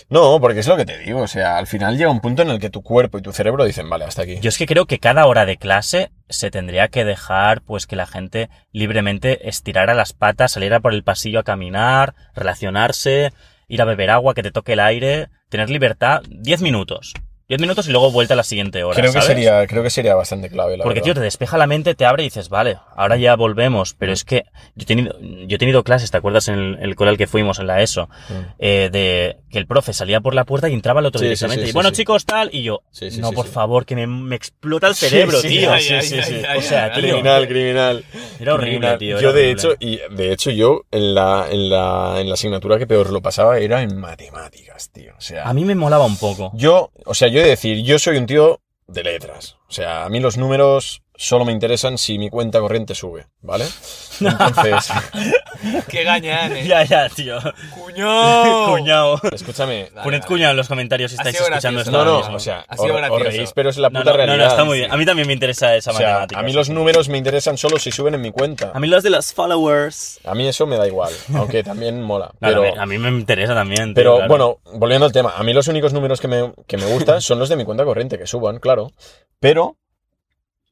No, porque es lo que te digo. O sea, al final llega un punto en el que tu cuerpo y tu cerebro dicen, vale, hasta aquí. Yo es que creo que cada hora de clase se tendría que dejar, pues, que la gente libremente estirara las patas, saliera por el pasillo a caminar, relacionarse, ir a beber agua, que te toque el aire, tener libertad 10 minutos. 10 minutos y luego vuelta a la siguiente hora. creo que sería, creo que sería bastante clave, la Porque, tío, te despeja la mente, te abre y dices, vale, ahora ya volvemos. Pero es que yo he tenido, yo he tenido clases, ¿te acuerdas en el, el coral que fuimos en la ESO? Mm. Eh, de que el profe salía por la puerta y entraba el otro Sí, sí, directamente. sí, y bueno, chicos, tal. Y yo, no, por favor, que me, me explota el cerebro, tío. ay, Sí, ay, sí, ay, O sea, tío, Criminal, criminal. Era horrible, Criminal. tío. era Yo, de horrible. hecho, y de hecho, yo en la, en la, en la asignatura que peor lo pasaba era en matemáticas, tío. O sea, A mí me molaba un poco. yo, o sea, yo de decir, yo soy un tío de letras. O sea, a mí los números solo me interesan si mi cuenta corriente sube, ¿vale? Entonces, ¡Qué gañán, eh! Ya, ya, tío. ¡Cuñado! Cuñado. escúchame. Vale, Poned vale. cuñado en los comentarios si Ha estáis sido escuchando esto. No, ahora no, mismo. o sea, Ha sido os- os gracioso. reís, pero es la No, puta no, realidad. no, no, está muy bien. A mí también me interesa esa O sea, matemática. a mí los números me interesan solo si suben en mi cuenta. A mí los de los followers. A mí eso me da igual, aunque también mola. No, Pero, a, mí, a mí me interesa también. tío, pero claro. bueno, volviendo al tema, a mí los únicos números que me, que me gustan son los de mi cuenta corriente, que suban, claro. Pero,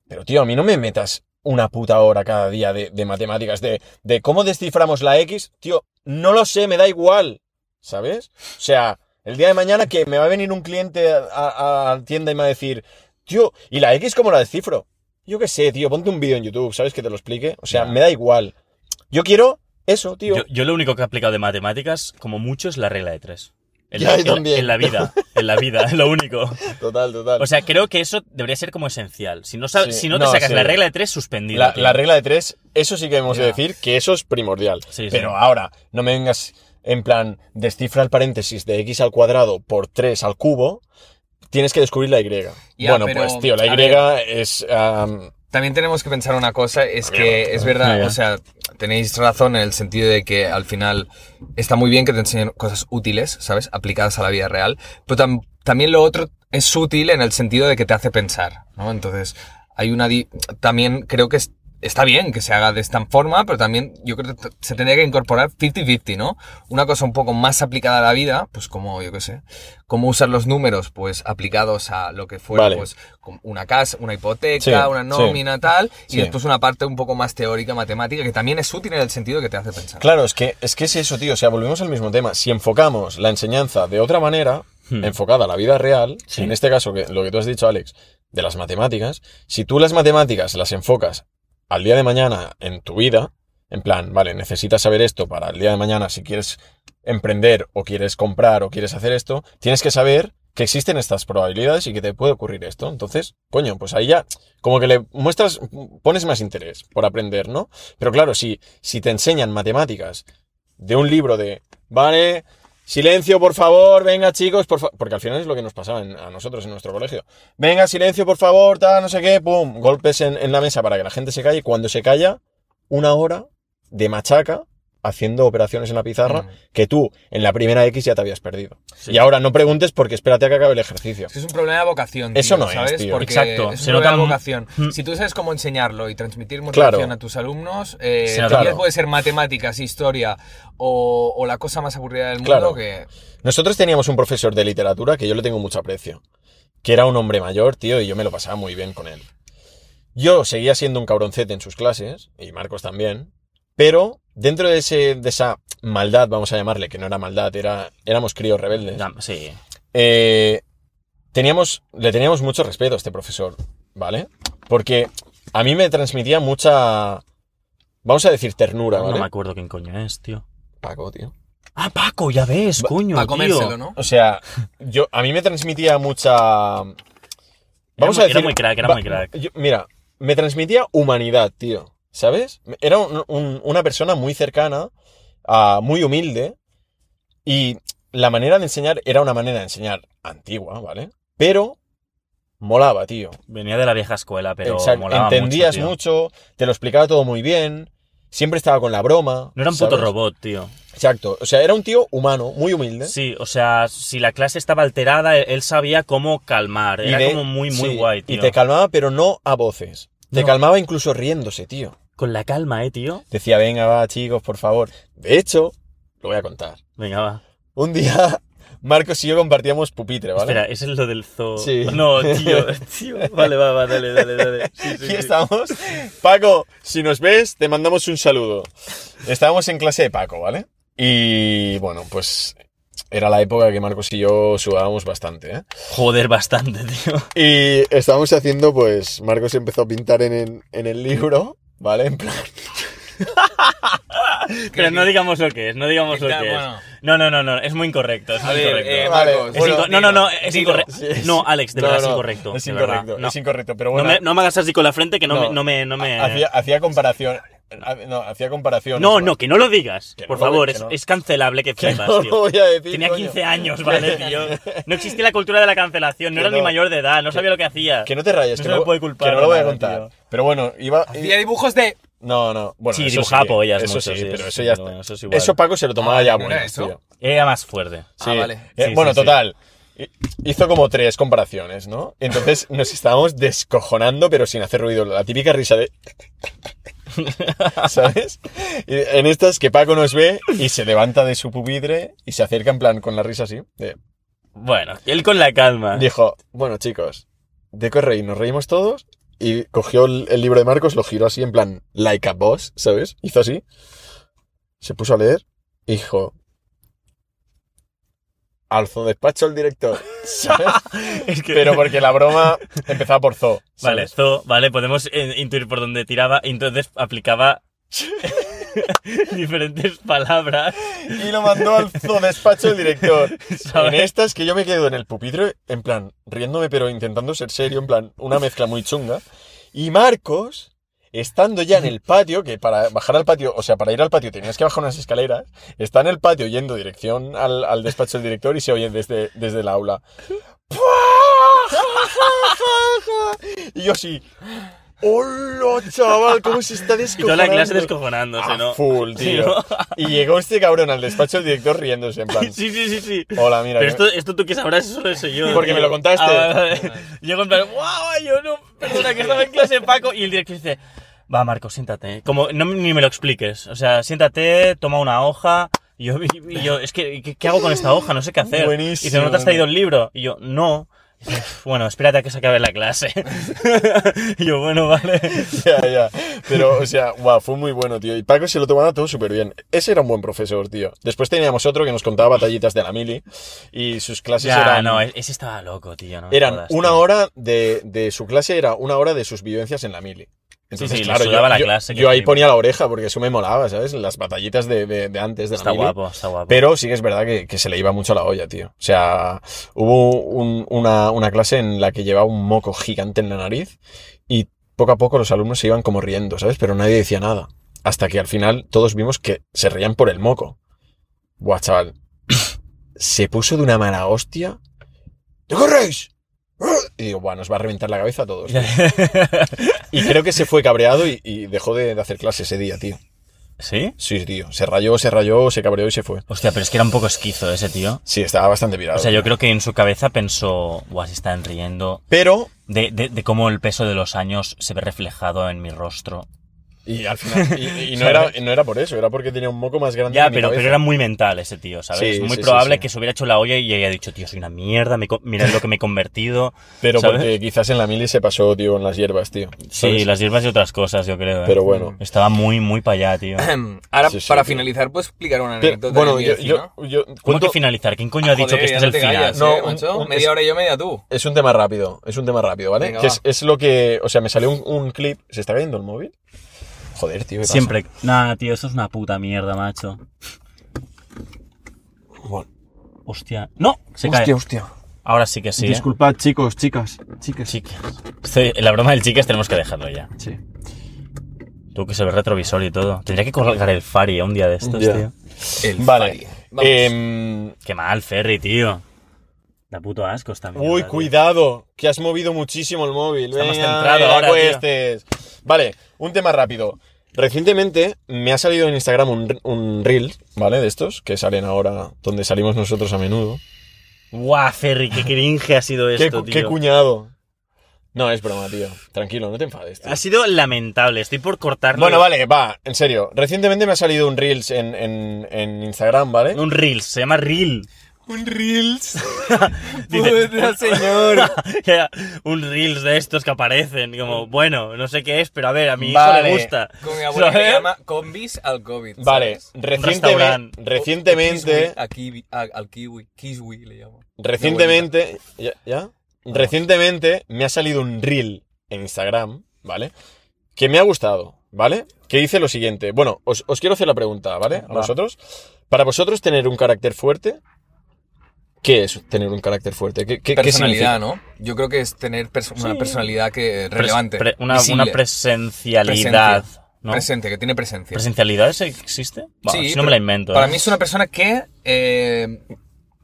pero tío, a mí no me metas una puta hora cada día de, de matemáticas, de, de cómo desciframos la X. Tío, no lo sé, me da igual, ¿sabes? O sea, el día de mañana que me va a venir un cliente a, a- a la tienda y me va a decir, tío, ¿y la X cómo la descifro? Yo qué sé, tío, ponte un vídeo en YouTube, ¿sabes? Que te lo explique. O sea, me da igual. Yo quiero eso, tío. Yo, yo lo único que he aplicado de matemáticas, como mucho, es la regla de tres. En, la, yo en la- también. en la vida, en la vida, es lo único. Total, total. O sea, creo que eso debería ser como esencial. Si no, Sí, si no te no, sacas sí. la regla de tres, suspendido. La, regla de tres, eso sí que hemos de decir que eso es primordial. Sí, sí. Pero ahora, no me vengas en plan, descifra el paréntesis de x al cuadrado por 3 al cubo, tienes que descubrir la y. Ya, bueno, pero, pues tío, la y es... También tenemos que pensar una cosa, es que es verdad, o sea, tenéis razón en el sentido de que al final está muy bien que te enseñen cosas útiles, ¿sabes? Aplicadas a la vida real, pero tam- también lo otro es útil en el sentido de que te hace pensar, ¿no? Entonces, hay una... di- También creo que es- está bien que se haga de esta forma, pero también yo creo que se tendría que incorporar 50-50, ¿no? Una cosa un poco más aplicada a la vida, pues como, yo qué sé, cómo usar los números, pues aplicados a lo que fuera, Vale. pues una casa, una hipoteca, Sí, una sí. nómina, tal, y Sí. después una parte un poco más teórica, matemática, que también es útil en el sentido que te hace pensar. Claro, es que, es que es eso, tío. O sea, volvemos al mismo tema. Si enfocamos la enseñanza de otra manera, Hmm. enfocada a la vida real, Sí. en este caso, que, lo que tú has dicho, Alex, de las matemáticas, si tú las matemáticas las enfocas al día de mañana en tu vida, en plan, vale, necesitas saber esto para el día de mañana si quieres emprender o quieres comprar o quieres hacer esto, tienes que saber que existen estas probabilidades y que te puede ocurrir esto. Entonces, coño, pues ahí ya como que le muestras, pones más interés por aprender, ¿no? Pero claro, si, si te enseñan matemáticas de un libro de, vale, silencio por favor, venga chicos, por fa-", porque al final es lo que nos pasaba a nosotros en nuestro colegio. Venga, silencio por favor, tal, no sé qué, pum, golpes en, en la mesa para que la gente se calle. Cuando se calla, una hora de machaca haciendo operaciones en la pizarra Mm. que tú en la primera X ya te habías perdido. Sí. Y ahora no preguntes porque espérate a que acabe el ejercicio. Es que es un problema de vocación. Eso tío, no es, ¿sabes? tío. Porque Exacto, Es se de nota- vocación. Mm. Si tú sabes cómo enseñarlo y transmitir motivación Claro. a tus alumnos, eh, Claro. puede ser matemáticas, historia o, o la cosa más aburrida del mundo Claro. que... Nosotros teníamos un profesor de literatura que yo le tengo mucho aprecio, que era un hombre mayor, tío, y yo me lo pasaba muy bien con él. Yo seguía siendo un cabroncete en sus clases, y Marcos también, pero dentro de, ese, de esa maldad, vamos a llamarle, que no era maldad, era, éramos críos rebeldes, Sí. eh, teníamos, le teníamos mucho respeto a este profesor, ¿vale? Porque a mí me transmitía mucha, vamos a decir, ternura, No me acuerdo quién coño es, tío. Paco, tío. Ah, Paco, ya ves, coño, comérselo, ¿no? O sea, yo, a mí me transmitía mucha. Vamos Era a muy- decir. era muy crack, era muy crack. yo- mira, me transmitía humanidad, tío. ¿Sabes? Era un- un- una persona muy cercana, ah, muy humilde. Y la manera de enseñar era una manera de enseñar antigua, ¿vale? Pero molaba, tío. Venía de la vieja escuela, pero Exacto. molaba Entendías mucho, te lo explicaba todo muy bien. Siempre estaba con la broma. No era un puto robot, tío. Exacto. O sea, era un tío humano, muy humilde. Sí, o sea, si la clase estaba alterada, él- él sabía cómo calmar. Era de- como muy, muy sí, guay, tío. Y te calmaba, pero no a voces. Te No. calmaba incluso riéndose, tío. Con la calma, eh, tío. Decía, venga, va, chicos, por favor. De hecho, lo voy a contar. Venga, va. Un día Marcos y yo compartíamos pupitre, ¿vale? Espera, ¿ese es lo del zoo? Sí. No, tío, tío. Vale, va, va, dale, dale, dale. Sí, sí, Aquí estamos. Paco, si nos ves, te mandamos un saludo. Estábamos en clase de Paco, ¿vale? Y bueno, pues era la época que Marcos y yo sudábamos bastante, ¿eh? Joder, bastante, tío. Y estábamos haciendo, pues, Marcos empezó a pintar en, el- en el libro, ¿vale? En plan, Pero no digamos lo que es, no digamos lo que es. No, no, no, no, es muy incorrecto, es A muy ver, incorrecto. eh, Vale, Marcos, Es bueno, inco- no, no, no, es incorrecto. No, Alex, de No, verdad es incorrecto. Es de verdad, incorrecto, no. es incorrecto, pero No bueno. me, no me hagas así con la frente que no, No. me, no me, no me... Hacía, hacía comparación. No, hacía comparación. No, no, que no lo digas. Que Por favor, que es, no. es cancelable que flipas, no tío. lo voy a decir. Tenía coño. 15 años, ¿vale, tío? No existía la cultura de la cancelación, no Que era no. ni mayor de edad, no sabía lo que hacía. Que no te rayes, No que, se no, me puede culpar que no lo voy a nada, contar. tío. Pero bueno, iba. Hacía dibujos de... No, no. Bueno, Sí, eso dibujaba sí, pollas Eso mucho, sí, sí, pero eso ya está. eso es igual. Eso Paco se lo tomaba Ah, ya ¿no era bueno, eso? tío. Era más fuerte. Sí. Ah, vale. Eh, Sí, bueno, total. hi- Hizo como tres comparaciones, ¿no? Entonces nos estábamos descojonando, pero sin hacer ruido. La típica risa de. ¿Sabes? Y en estas que Paco nos ve y se levanta de su pupitre y se acerca en plan con la risa así. de- Bueno, él con la calma. Dijo, bueno chicos, de qué reír, nos reímos todos. Y cogió el, el libro de Marcos, lo giró así en plan, like a boss, ¿sabes? Hizo así. Se puso a leer y dijo, alzo despacho el director, ¿sabes? Es que- Pero porque la broma empezaba por Zo. Vale. Zo, vale, podemos eh, intuir por dónde tiraba, entonces aplicaba diferentes palabras. Y lo mandó al despacho el director. ¿Sabes? En estas que yo me quedo en el pupitre, en plan, riéndome pero intentando ser serio, en plan, una mezcla muy chunga. Y Marcos, estando ya en el patio, que para bajar al patio, o sea, para ir al patio tenías que bajar unas escaleras, está en el patio yendo dirección al, al despacho del director y se oye desde, desde el aula. Y yo así, ¡Hola, chaval! ¿Cómo se está Y descojonando? toda la clase descojonándose, A ¿no? full, Sí, tío. Y llegó este cabrón al despacho del director riéndose, en plan, Sí, sí, sí, sí. hola, mira. Pero esto, esto tú que sabrás, eso lo sé yo. Porque tío. me lo contaste. Ah, vale, vale. Llego en plan, ¡guau! Yo no, perdona, que estaba en clase Paco. Y el director dice, va, Marco, siéntate. Como, no, ni me lo expliques. O sea, siéntate, toma una hoja. Y yo, y yo es que, ¿qué, qué hago con esta hoja? No sé qué hacer. Buenísimo. Y dice, ¿no te has traído el libro? Y yo, no. Bueno, espérate a que se acabe la clase. y yo, bueno, vale. Ya, ya. Pero, o sea, guau, fue muy bueno, tío. Y Paco se lo tomaba todo súper bien. Ese era un buen profesor, tío. Después teníamos otro que nos contaba batallitas de la mili. Y sus clases Ya, eran. no, ese estaba loco, tío. No eran jodas, una tío. hora de, de su clase, era una hora de sus vivencias en la mili. Entonces, sí, claro, yo, la clase, ahí ponía la oreja porque eso me molaba, ¿sabes? Las batallitas de, de- de antes de la Está mili. guapo, está guapo. Pero sí que es verdad que, que se le iba mucho la olla, tío. O sea, hubo un- una, una clase en la que llevaba un moco gigante en la nariz y poco a poco los alumnos se iban como riendo, ¿sabes? Pero nadie decía nada. Hasta que al final todos vimos que se reían por el moco. Buah, chaval. Se puso de una mala hostia. ¿De qué reís? Y digo, bueno, nos va a reventar la cabeza a todos. tío". Y creo que se fue cabreado y, y dejó de, de hacer clase ese día, tío. ¿Sí? Sí, tío. Se rayó, se rayó, se cabreó y se fue. Hostia, pero es que era un poco esquizo ese tío. Sí, estaba bastante pirado. O sea, yo creo que en su cabeza pensó, guau, se están riendo Pero, de, de, de cómo el peso de los años se ve reflejado en mi rostro. Y al final, y, y no, era, y no era por eso, era porque tenía un moco más grande Ya, que mi pero, cabeza. pero era muy mental ese tío, ¿sabes? Sí, muy sí, probable sí, sí. que se hubiera hecho la olla y haya dicho, tío, soy una mierda, me mirad lo que me he convertido. Pero ¿sabes? porque quizás en la mili se pasó, tío, en las hierbas, tío. Sí, ¿sabes? las hierbas y otras cosas, yo creo. ¿eh? Pero bueno. Estaba muy, muy para allá, tío. Ahora, Sí, sí, para tío. finalizar, ¿puedes explicar una Pero, anécdota bueno, de mi yo, yo, yo ¿Cómo cuento- que finalizar? ¿Quién coño ha dicho Joder, que este es el final? No, ¿eh, un- macho? un- Media es- hora y yo, media tú. es un tema rápido, es un tema rápido, ¿vale? Es, es lo que, o sea, me salió un, un clip, ¿se está cayendo el móvil? Joder, tío, ¿qué pasa? Siempre. Nah, tío, eso es una puta mierda, macho. Bueno, Hostia. ¡No! Se cae. hostia. Ahora sí que sí. ¿eh? Disculpad, chicos, chicas, chicas. Chicas. La broma del chicas tenemos que dejarlo ya. Sí. Tú que se ve retrovisor y todo. Tendría que colgar el Fari un día de estos, Ya. tío. El Vale. Fari. Vamos. Em, Qué mal, Ferry, tío. Da puto asco mierda. uy, tío. cuidado, que has movido muchísimo el móvil. Está más Venga, centrado ahora, acuestes. Vale, un tema rápido. Recientemente me ha salido en Instagram un, un reel, ¿vale? De estos, que salen ahora, donde salimos nosotros a menudo. Guau, Ferry, qué cringe ha sido ¿Qué, esto, cu- tío. qué cuñado. No, es broma, tío. Tranquilo, no te enfades, tío. Ha sido lamentable. Estoy por cortarlo. Bueno, vale, va, en serio. Recientemente me ha salido un Reels en, en, en Instagram, ¿vale? Un Reels. Se llama Reel. Un Reels. Dice- Puta, señor. un reels de estos que aparecen. Como, bueno, no sé qué es, pero a ver, a mi hijo Vale. le gusta. Con mi abuela que llama combis al COVID. Vale, recientemente, restaurante. recientemente, a kiwi- a- al kiwi. Kiwi le llamo. recientemente, ¿ya? ¿ya? Recientemente me ha salido un reel en Instagram, ¿vale? Que me ha gustado, ¿vale? Que dice lo siguiente. Bueno, os, os quiero hacer la pregunta, ¿vale? A Va. vosotros. Para vosotros tener un carácter fuerte, ¿qué es tener un carácter fuerte? ¿Qué, qué, Personalidad? ¿no? Yo creo que es tener perso- una personalidad que Pres- relevante. pre- una, presencialidad. ¿no? presente, que tiene presencia. ¿Presencialidad ese existe? Bueno, Sí, si no me la invento. Para ¿eh? mí es una persona que. eh,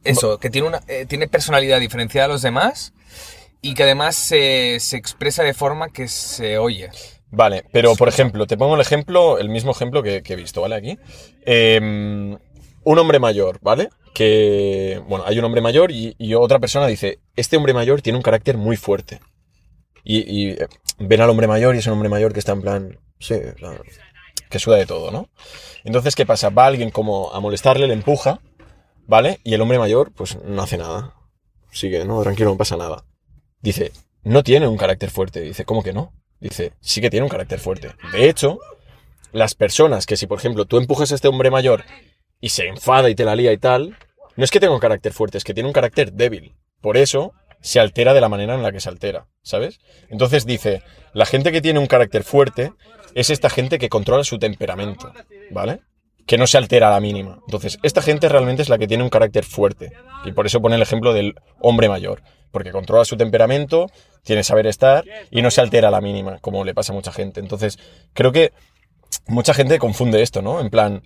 eso, que tiene, una, eh, tiene personalidad diferenciada a los demás y que además se, se expresa de forma que se oye. Vale, pero por ejemplo, te pongo el ejemplo, el mismo ejemplo que, que he visto, ¿vale? Aquí. Eh, un hombre mayor, ¿vale? Que, bueno, hay un hombre mayor y, otra persona dice, este hombre mayor tiene un carácter muy fuerte. Y, y, eh, ven al hombre mayor y es un hombre mayor que está en plan, sí, que suda de todo, ¿no? Entonces, ¿qué pasa? Va alguien como a molestarle, le empuja, ¿vale? Y el hombre mayor, pues no hace nada. Sigue, no, tranquilo, no pasa nada. Dice, no tiene un carácter fuerte. Dice, ¿cómo que no? Dice, sí que tiene un carácter fuerte. De hecho, las personas que si, por ejemplo, tú empujas a este hombre mayor y se enfada y te la lía y tal, no es que tenga un carácter fuerte, es que tiene un carácter débil. Por eso se altera de la manera en la que se altera, ¿sabes? Entonces dice, la gente que tiene un carácter fuerte es esta gente que controla su temperamento, ¿vale? Que no se altera a la mínima. Entonces, esta gente realmente es la que tiene un carácter fuerte. Y por eso pone el ejemplo del hombre mayor. Porque controla su temperamento, tiene saber estar y no se altera a la mínima, como le pasa a mucha gente. Entonces, creo que mucha gente confunde esto, ¿no? En plan,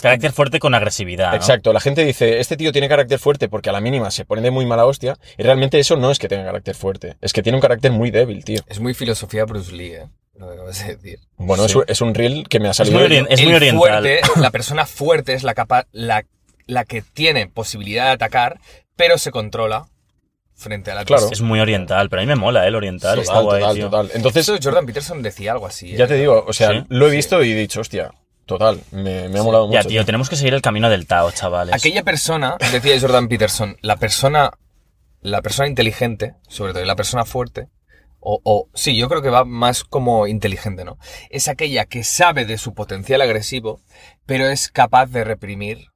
Carácter fuerte con agresividad. ¿no? Exacto, la gente dice, este tío tiene carácter fuerte porque a la mínima se pone de muy mala hostia, y realmente eso no es que tenga carácter fuerte, es que tiene un carácter muy débil, tío. Es muy filosofía Bruce Lee, ¿eh? Lo que acabas de decir. Bueno, Sí. es, un- es un reel que me ha Es salido... muy, orien- es muy oriental. fuerte, la persona fuerte es la, capa, la, la que tiene posibilidad de atacar, pero se controla frente a la Claro. Es muy oriental, pero a mí me mola ¿eh? el oriental. está Total, guay, total, tío. total. Entonces, Jordan Peterson decía algo así. ya ¿eh? te digo, o sea, Sí. lo he Sí. visto y he dicho, hostia, total, me, me ha molado Ya, mucho. tío, tenemos que seguir el camino del Tao, chavales. Aquella persona, decía Jordan Peterson, la persona, la persona inteligente, sobre todo, y la persona fuerte, o, o sí, yo creo que va más como inteligente, ¿no? Es aquella que sabe de su potencial agresivo, pero es capaz de reprimir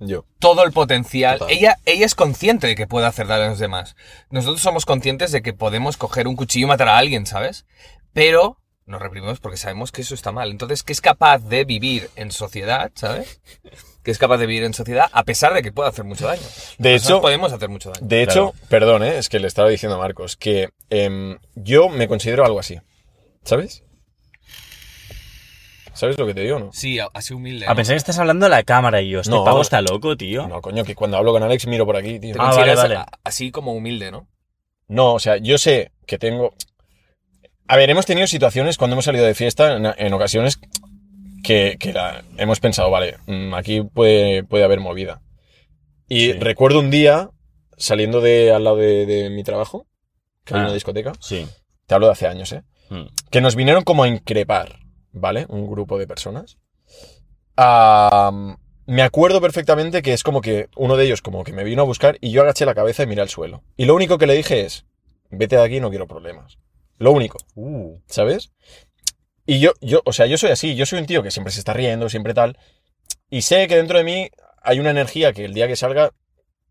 Yo. todo el potencial. Total. Ella, ella es consciente de que puede hacer daño a los demás. Nosotros somos conscientes de que podemos coger un cuchillo y matar a alguien, ¿sabes? Pero nos reprimimos porque sabemos que eso está mal. Entonces, que es capaz de vivir en sociedad, ¿sabes? Que es capaz de vivir en sociedad a pesar de que pueda hacer mucho daño. De hecho, podemos hacer mucho daño. de hecho, perdón, ¿eh? es que le estaba diciendo a Marcos que em, yo me considero algo así, ¿sabes? ¿Sabes lo que te digo, no? Sí, a- así humilde. A pensar que estás hablando a la cámara y yo, este No. pavo está loco, tío. No, coño, que cuando hablo con Alex miro por aquí, tío. Ah, vale, vale. así como humilde, ¿no? No, o sea, yo sé que tengo. A ver, hemos tenido situaciones cuando hemos salido de fiesta, en, en ocasiones, que, que la- hemos pensado, vale, mm, aquí puede, puede haber movida. Y Sí. recuerdo un día, saliendo de al lado de, de mi trabajo, que hay Ah. una discoteca, Sí. te hablo de hace años, ¿eh? Mm. Que nos vinieron como a increpar, ¿vale? Un grupo de personas. Ah, me acuerdo perfectamente que es como que uno de ellos como que me vino a buscar y yo agaché la cabeza y miré al suelo. Y lo único que le dije es, vete de aquí, no quiero problemas. Lo único, Uh. ¿sabes? Y yo, yo, o sea, yo soy así, yo soy un tío que siempre se está riendo, siempre tal. Y sé que dentro de mí hay una energía que el día que salga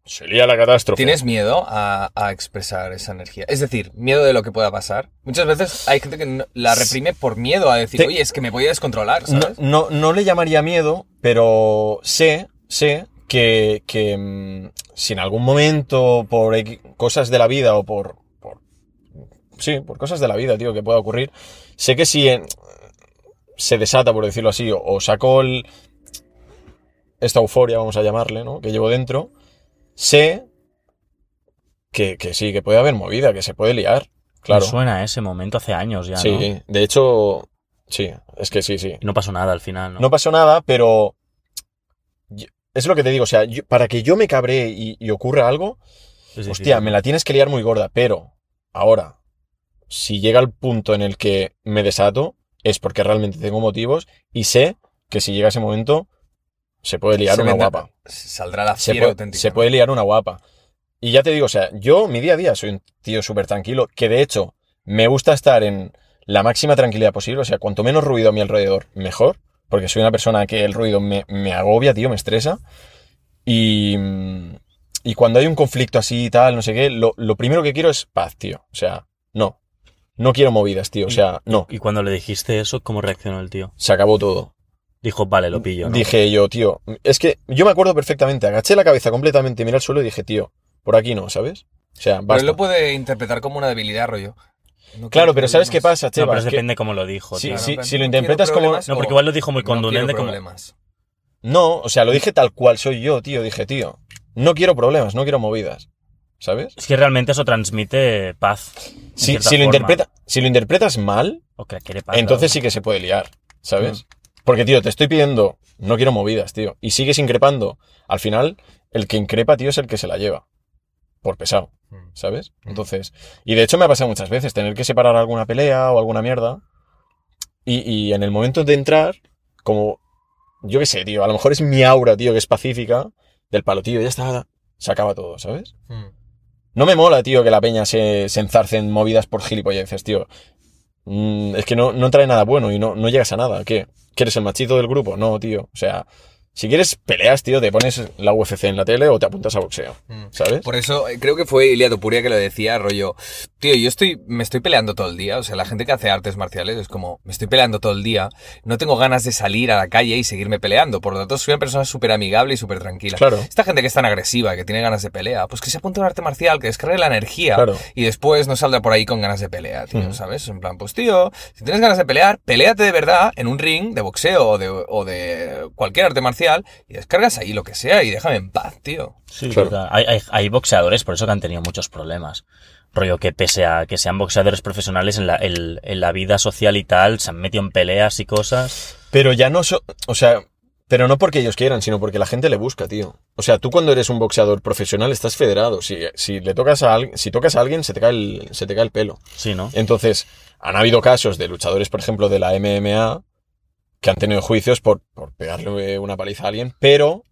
sería la catástrofe. ¿Tienes miedo a, a expresar esa energía? Es decir, miedo de lo que pueda pasar. Muchas veces hay gente que no- la reprime por miedo a decir, Te- oye, es que me voy a descontrolar, No, ¿sabes? no, no le llamaría miedo, pero sé, sé que, que mm, si en algún momento, por X cosas de la vida o por, por- Sí, por cosas de la vida, tío, que pueda ocurrir, sé que si en- se desata, por decirlo así, o, o saco el- esta euforia, vamos a llamarle, ¿no? Que llevo dentro, sé que, que sí, que puede haber movida, que se puede liar, claro. Me suena a ese momento hace años ya, Sí, ¿no? de hecho, sí, es que sí, sí. No pasó nada al final, ¿no? No pasó nada, pero es lo que te digo, o sea, yo- para que yo me cabree y, y ocurra algo, Es difícil. hostia, me la tienes que liar muy gorda, pero ahora, si llega el punto en el que me desato, es porque realmente tengo motivos y sé que si llega ese momento, se puede liar Se una guapa. Saldrá la Se puede, se puede liar una guapa. Y ya te digo, o sea, yo mi día a día soy un tío súper tranquilo, que de hecho me gusta estar en la máxima tranquilidad posible, o sea, cuanto menos ruido a mi alrededor, mejor, porque soy una persona que el ruido me, me agobia, tío, me estresa. Y, y cuando hay un conflicto así y tal, no sé qué, lo, lo primero que quiero es paz, tío. O sea, no. No quiero movidas, tío. O sea, no. Y cuando le dijiste eso, ¿cómo reaccionó el tío? Se acabó todo. Dijo, vale, lo pillo, ¿no? Dije yo, tío, es que yo me acuerdo perfectamente, agaché la cabeza completamente, miré al suelo y dije, tío, por aquí no, ¿sabes? O sea, Pero basta. él lo puede interpretar como una debilidad, rollo. No Claro, pero ¿sabes qué pasa, No, Cheva? pero Es es que- depende cómo lo dijo, Sí, tío. sí, pero si lo no interpretas como- No, porque igual lo dijo muy no contundente como... problemas. No, o sea, lo dije tal cual soy yo, tío. Dije, tío, no quiero problemas, no quiero movidas. ¿Sabes? Es que realmente eso transmite paz. Si, lo, interpreta, si lo interpretas mal, O que paz. entonces claro. sí que se puede liar, ¿sabes? Porque, tío, te estoy pidiendo, no quiero movidas, tío. Y sigues increpando. Al final, el que increpa, tío, es el que se la lleva. Por pesado, Mm. ¿sabes? Entonces, y de hecho me ha pasado muchas veces tener que separar alguna pelea o alguna mierda. Y, y en el momento de entrar, como, yo qué sé, tío, a lo mejor es mi aura, tío, que es pacífica, del palo, tío, ya está, se acaba todo, ¿sabes? Mm. No me mola, tío, que la peña se, se en movidas por gilipolleces, tío. Mm, es que no, no trae nada bueno y no, no llegas a nada. ¿Qué? ¿Quieres el machito del grupo? No, tío. O sea, si quieres peleas, tío, te pones la UFC en la tele o te apuntas a boxeo. Mm. ¿Sabes? Por eso eh, creo que fue Ilia Topuria que lo decía, rollo, tío, yo estoy, me estoy peleando todo el día, o sea, la gente que hace artes marciales es como, me estoy peleando todo el día, no tengo ganas de salir a la calle y seguirme peleando, por lo tanto soy una persona súper amigable y súper tranquila. Claro. Esta gente que es tan agresiva, que tiene ganas de pelea, pues que se apunte a un arte marcial, que descargue la energía Claro. y después no saldrá por ahí con ganas de pelea, tío. ¿sabes? En plan, pues tío, si tienes ganas de pelear, peleate de verdad en un ring de boxeo o de, o de cualquier arte marcial y descargas ahí lo que sea y déjame en paz, tío. Sí, Claro. total. Hay, hay, hay boxeadores, por eso que han tenido muchos problemas. Rollo que pese a que sean boxeadores profesionales en la, en, en la vida social y tal, se han metido en peleas y cosas. Pero ya no so- O sea, pero no porque ellos quieran, sino porque la gente le busca, tío. O sea, tú cuando eres un boxeador profesional estás federado. Si, si le tocas a alguien, si tocas a alguien, se te cae el, se te cae el pelo. Sí, ¿no? Entonces, han habido casos de luchadores, por ejemplo, de la MMA, que han tenido juicios por, por pegarle una paliza a alguien, pero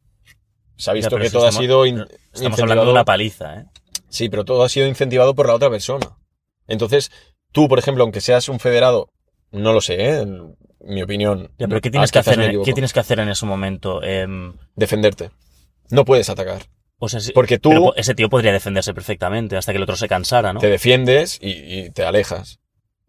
se ha visto que todo ha sido Estamos hablando de incentivado- una paliza, ¿eh? Sí, pero todo ha sido incentivado por la otra persona. Entonces, tú, por ejemplo, aunque seas un federado, no lo sé, ¿eh? En mi opinión. Ya, pero ¿qué tienes, ah, que hacer en. ¿qué tienes que hacer en ese momento? Em, Defenderte. No puedes atacar. o sea, si- Porque tú pero ese tío podría defenderse perfectamente hasta que el otro se cansara, ¿no? te defiendes y, y te alejas.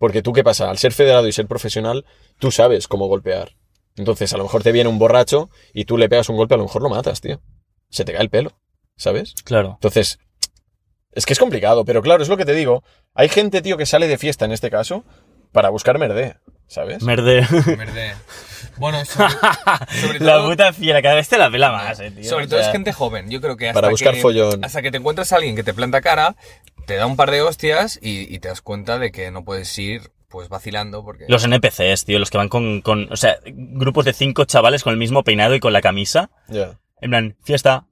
Porque tú, ¿qué pasa? Al ser federado y ser profesional, tú sabes cómo golpear. Entonces, a lo mejor te viene un borracho y tú le pegas un golpe, a lo mejor lo matas, tío. Se te cae el pelo, ¿sabes? Claro. Entonces, es que es complicado, pero claro, es lo que te digo. Hay gente, tío, que sale de fiesta en este caso para buscar merdé, ¿sabes? Merde. Verde. Bueno, sobre, sobre la todo, puta fiera, cada vez te la pela más, eh, tío. sobre O todo es sea, gente joven. Yo creo que hasta Para buscar que, follón. hasta que te encuentras a alguien que te planta cara, te da un par de hostias y, y te das cuenta de que no puedes ir pues vacilando porque... Los NPCs, tío, los que van con, con, o sea, grupos de cinco chavales con el mismo peinado y con la camisa. Ya. En plan, fiesta.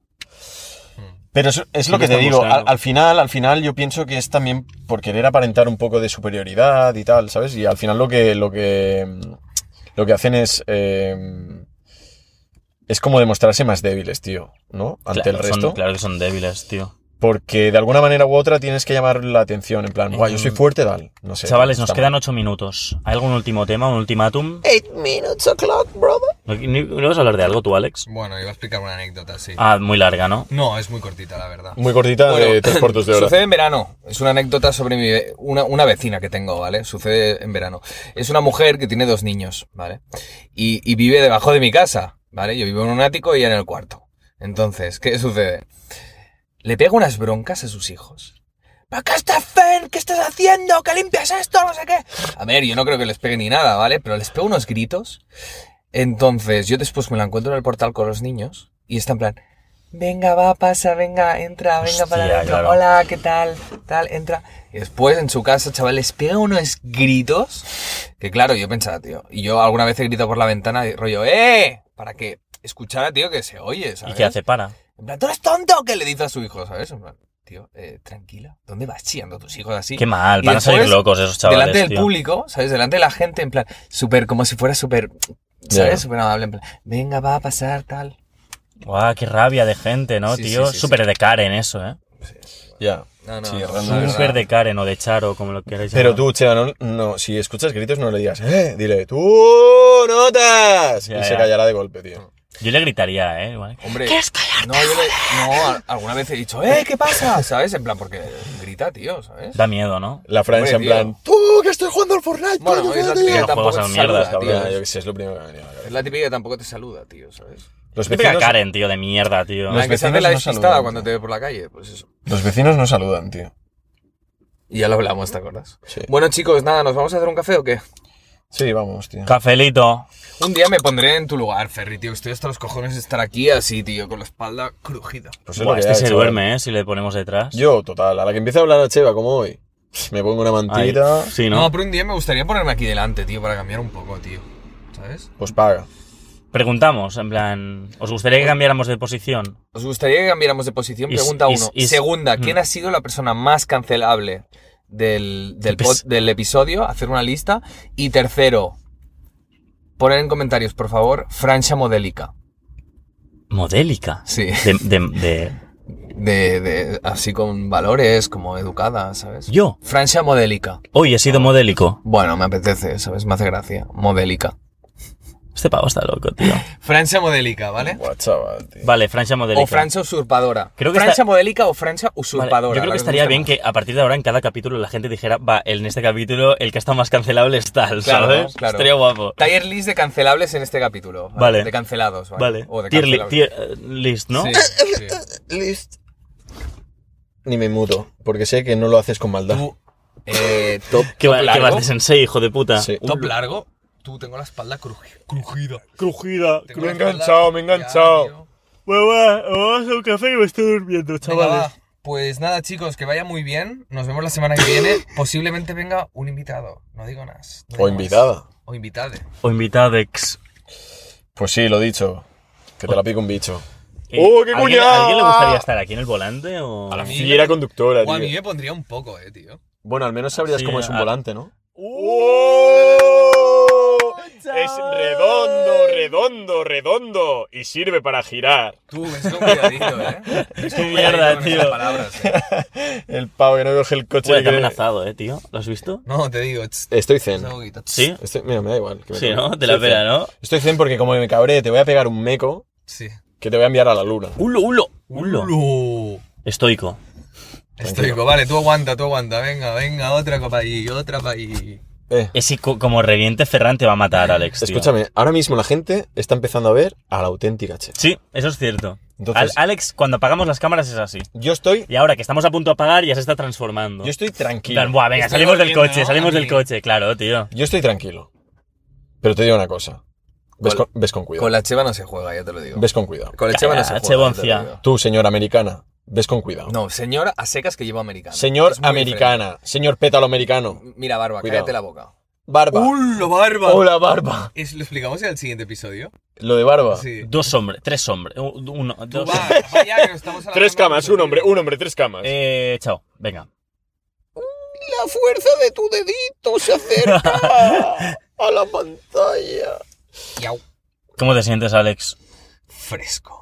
Pero es, es lo que que te digo, al, final, al final yo pienso que es también por querer aparentar un poco de superioridad y tal, ¿sabes? Y al final lo que, lo que, lo que hacen es, eh, es como demostrarse más débiles, tío, ¿no? Ante Claro, el resto. Son, claro que son débiles, tío. Porque de alguna manera u otra tienes que llamar la atención, en plan, guau, yo soy fuerte, tal. No sé. Chavales, nos quedan ocho minutos. ¿Hay algún último tema, un ultimátum? Eight minutes o'clock, brother. ¿No, no vas a hablar de algo tú, Alex? Bueno, iba a explicar una anécdota, sí. Ah, muy larga, ¿no? No, es muy cortita, la verdad. Muy cortita de tres cuartos de hora. Sucede en verano. Es una anécdota sobre mi, ve- una, una vecina que tengo, ¿vale? Sucede en verano. Es una mujer que tiene dos niños, ¿vale? Y, y vive debajo de mi casa, ¿vale? Yo vivo en un ático y ella en el cuarto. Entonces, ¿qué sucede? Le pega unas broncas a sus hijos. ¿Pero qué estás haciendo? ¿Qué estás haciendo? ¿Que limpias esto? No sé qué. A ver, yo no creo que les pegue ni nada, ¿vale? Pero les pego unos gritos. Entonces, yo después me la encuentro en el portal con los niños y está en plan, venga, va, pasa, venga, entra, venga para adentro, claro. hola, ¿qué tal? Tal, entra. Y después en su casa, chaval, les pega unos gritos que claro, yo pensaba, tío, y yo alguna vez he gritado por la ventana y rollo, ¡eh! Para que escuchara, tío, que se oye, ¿sabes? ¿Y qué hace? Para. En plan, ¿tú eres tonto? ¿Qué le dice a su hijo, ¿sabes? En plan, tío, eh, tranquila, ¿dónde vas chillando a tus hijos así? Qué mal, Y van a salir locos esos chavales, delante del tío. público, ¿sabes? Delante de la gente, en plan, súper, como si fuera súper, ¿sabes? Ya. Súper amable, en plan, venga, va a pasar, tal. Guau, qué rabia de gente, ¿no, Sí, tío? sí, sí, Súper sí. de Karen eso, ¿eh? Ya. No, no, Sí, no, random. no, no, Súper de Karen o de Charo, como lo queráis Pero llamar. tú, Cheva, no, no, si escuchas gritos no le digas, eh, dile, tú notas. Ya, y se ya. callará de golpe, tío. Yo le gritaría, ¿eh? Igual. Hombre, no, yo le- no, a- alguna vez he dicho, ¡eh, qué pasa! ¿Sabes? En plan, porque grita, tío, ¿sabes? Da miedo, ¿no? La Francia en Hombre, plan, tío. tú que estoy jugando al Fortnite, Bueno, coño, es la tío". típica que No tampoco juegas te mierdas, saluda, tío. Ya, yo qué sé, es lo primero que me ha venido a la Es cabeza. la típica que tampoco te saluda, tío, ¿sabes? Los Típica vecinos, Karen, tío, de mierda, tío. La que se hace vecinos la no despistada saludan, cuando tío. te ve por la calle, pues eso. los vecinos no saludan, tío. Y ya lo hablamos, ¿te acuerdas? Sí. Bueno, chicos, nada, ¿nos vamos a hacer un café o qué? Sí, vamos, tío. Cafelito. Un día me pondré en tu lugar, Ferry, tío. Estoy hasta los cojones de estar aquí así, tío, con la espalda crujida. Pues es Buah, lo que este hay, se chaval. duerme, ¿eh? Si le ponemos detrás. Yo, total, a la que empiece a hablar a Cheva como hoy, me pongo una mantita, Sí, No, ¿no? pero un día me gustaría ponerme aquí delante, tío, para cambiar un poco, tío. ¿Sabes? pues paga. Preguntamos, en plan, ¿os gustaría que cambiáramos de posición? ¿Os gustaría que cambiáramos de posición? Pregunta uno. y s- Segunda, ¿quién Mm. ha sido la persona más cancelable del, del, Epis- pod- del episodio? Hacer una lista. Y tercero, poner en comentarios, por favor, Francia modélica. Modélica. Sí. De, de, de- De, de- así con valores, como educada, ¿sabes? Yo. Francia modélica. Hoy he sido modélico. Bueno, me apetece, ¿sabes? Me hace gracia. Modélica. Este pavo está loco, tío. Francia modélica, ¿vale? Buah, chaval, tío. Vale, Francia modélica. O Francia usurpadora. Creo que Francia está- modélica o Francia Vale, usurpadora. yo creo que estaría bien más. que a partir de ahora en cada capítulo la gente dijera, va, en este capítulo el que está más cancelable es tal, Claro, ¿sabes? claro. Estaría guapo. Tier list de cancelables en este capítulo. Vale. De cancelados, ¿vale? Vale. O de Tier, li- tier, eh, list, ¿no? Sí, sí. List. Ni me muto, porque sé que no lo haces con maldad. Tú, eh, top, ¿Qué, top va- qué largo. vas de sensei, hijo de puta? Sí. Top largo. Tú tengo la espalda cruji- crujida. Crujida. Tengo Me he la espalda- enganchado, me he Ya, enganchado. tío. vamos a un café y me estoy durmiendo, Venga, va. Pues nada, chicos, que vaya muy bien. Nos vemos la semana que viene. Posiblemente venga un invitado. No digo nada. no digo O más. invitada. O invitade. O invitadex. Pues sí, lo dicho. Que te la pique un bicho. Eh, ¡Oh, qué ¿alguien, cuñado! ¿Alguien le gustaría estar aquí en el volante o...? A la Fiera conductora, O a mí tío. me pondría un poco, eh, tío. Bueno, al menos sabrías Sí, cómo es un a- volante, ¿no? ¡Oh! Es redondo, redondo, redondo. Y sirve para girar. Tú, ves con cuidadito, eh. Con Qué mierda, tío. esas palabras, eh. El pavo que no coge el coche. Joder, y te ha que- amenazado, eh, tío. ¿Lo has visto? No, te digo. Estoy zen. Sí. Estoy- mira, me da igual. que me Sí. ¿no? Te la zen. ¿no? Estoy zen porque como me cabré, te voy a pegar un meco Sí. que te voy a enviar a la luna. ¡Ulo, ulo! ¡Ulo! Ulo. Estoico. Estoico, vale, tú aguanta, tú aguanta. Venga, venga, otra copa ahí, otra para ahí. Eh, Ese co- como reviente Ferran te va a matar, Alex. tío. escúchame, ahora mismo la gente está empezando a ver a la auténtica Che. Sí, eso es cierto. Entonces- Al- Alex, cuando apagamos las cámaras es así. Yo estoy, Y ahora que estamos a punto de apagar, ya se está transformando. yo estoy tranquilo. plan, buah, venga, Estoy salimos del coche, ¿no? salimos del coche, claro, tío. Yo estoy tranquilo. Pero te digo una cosa. Ves Con- con, ves con cuidado. Con la cheva no se juega, ya te lo digo. Ves con cuidado. Con la cheva no se juega. Tú, señora americana, ves con cuidado. No, señor a secas que lleva americano. Señor americana, señor pétalo americano. Mira, barba, Cuidado. cállate la boca. Barba. ¡Hola, barba! Hola, barba. ¿Es- ¿Lo explicamos en el siguiente episodio? Lo de barba. Sí. Dos hombres, tres hombres, uno, dos. va, vaya, que nos estamos Tres camas, un hombre, un hombre, tres camas. Eh, chao, venga. La fuerza de tu dedito se acerca a la pantalla. ¿Cómo te sientes, Alex? Fresco.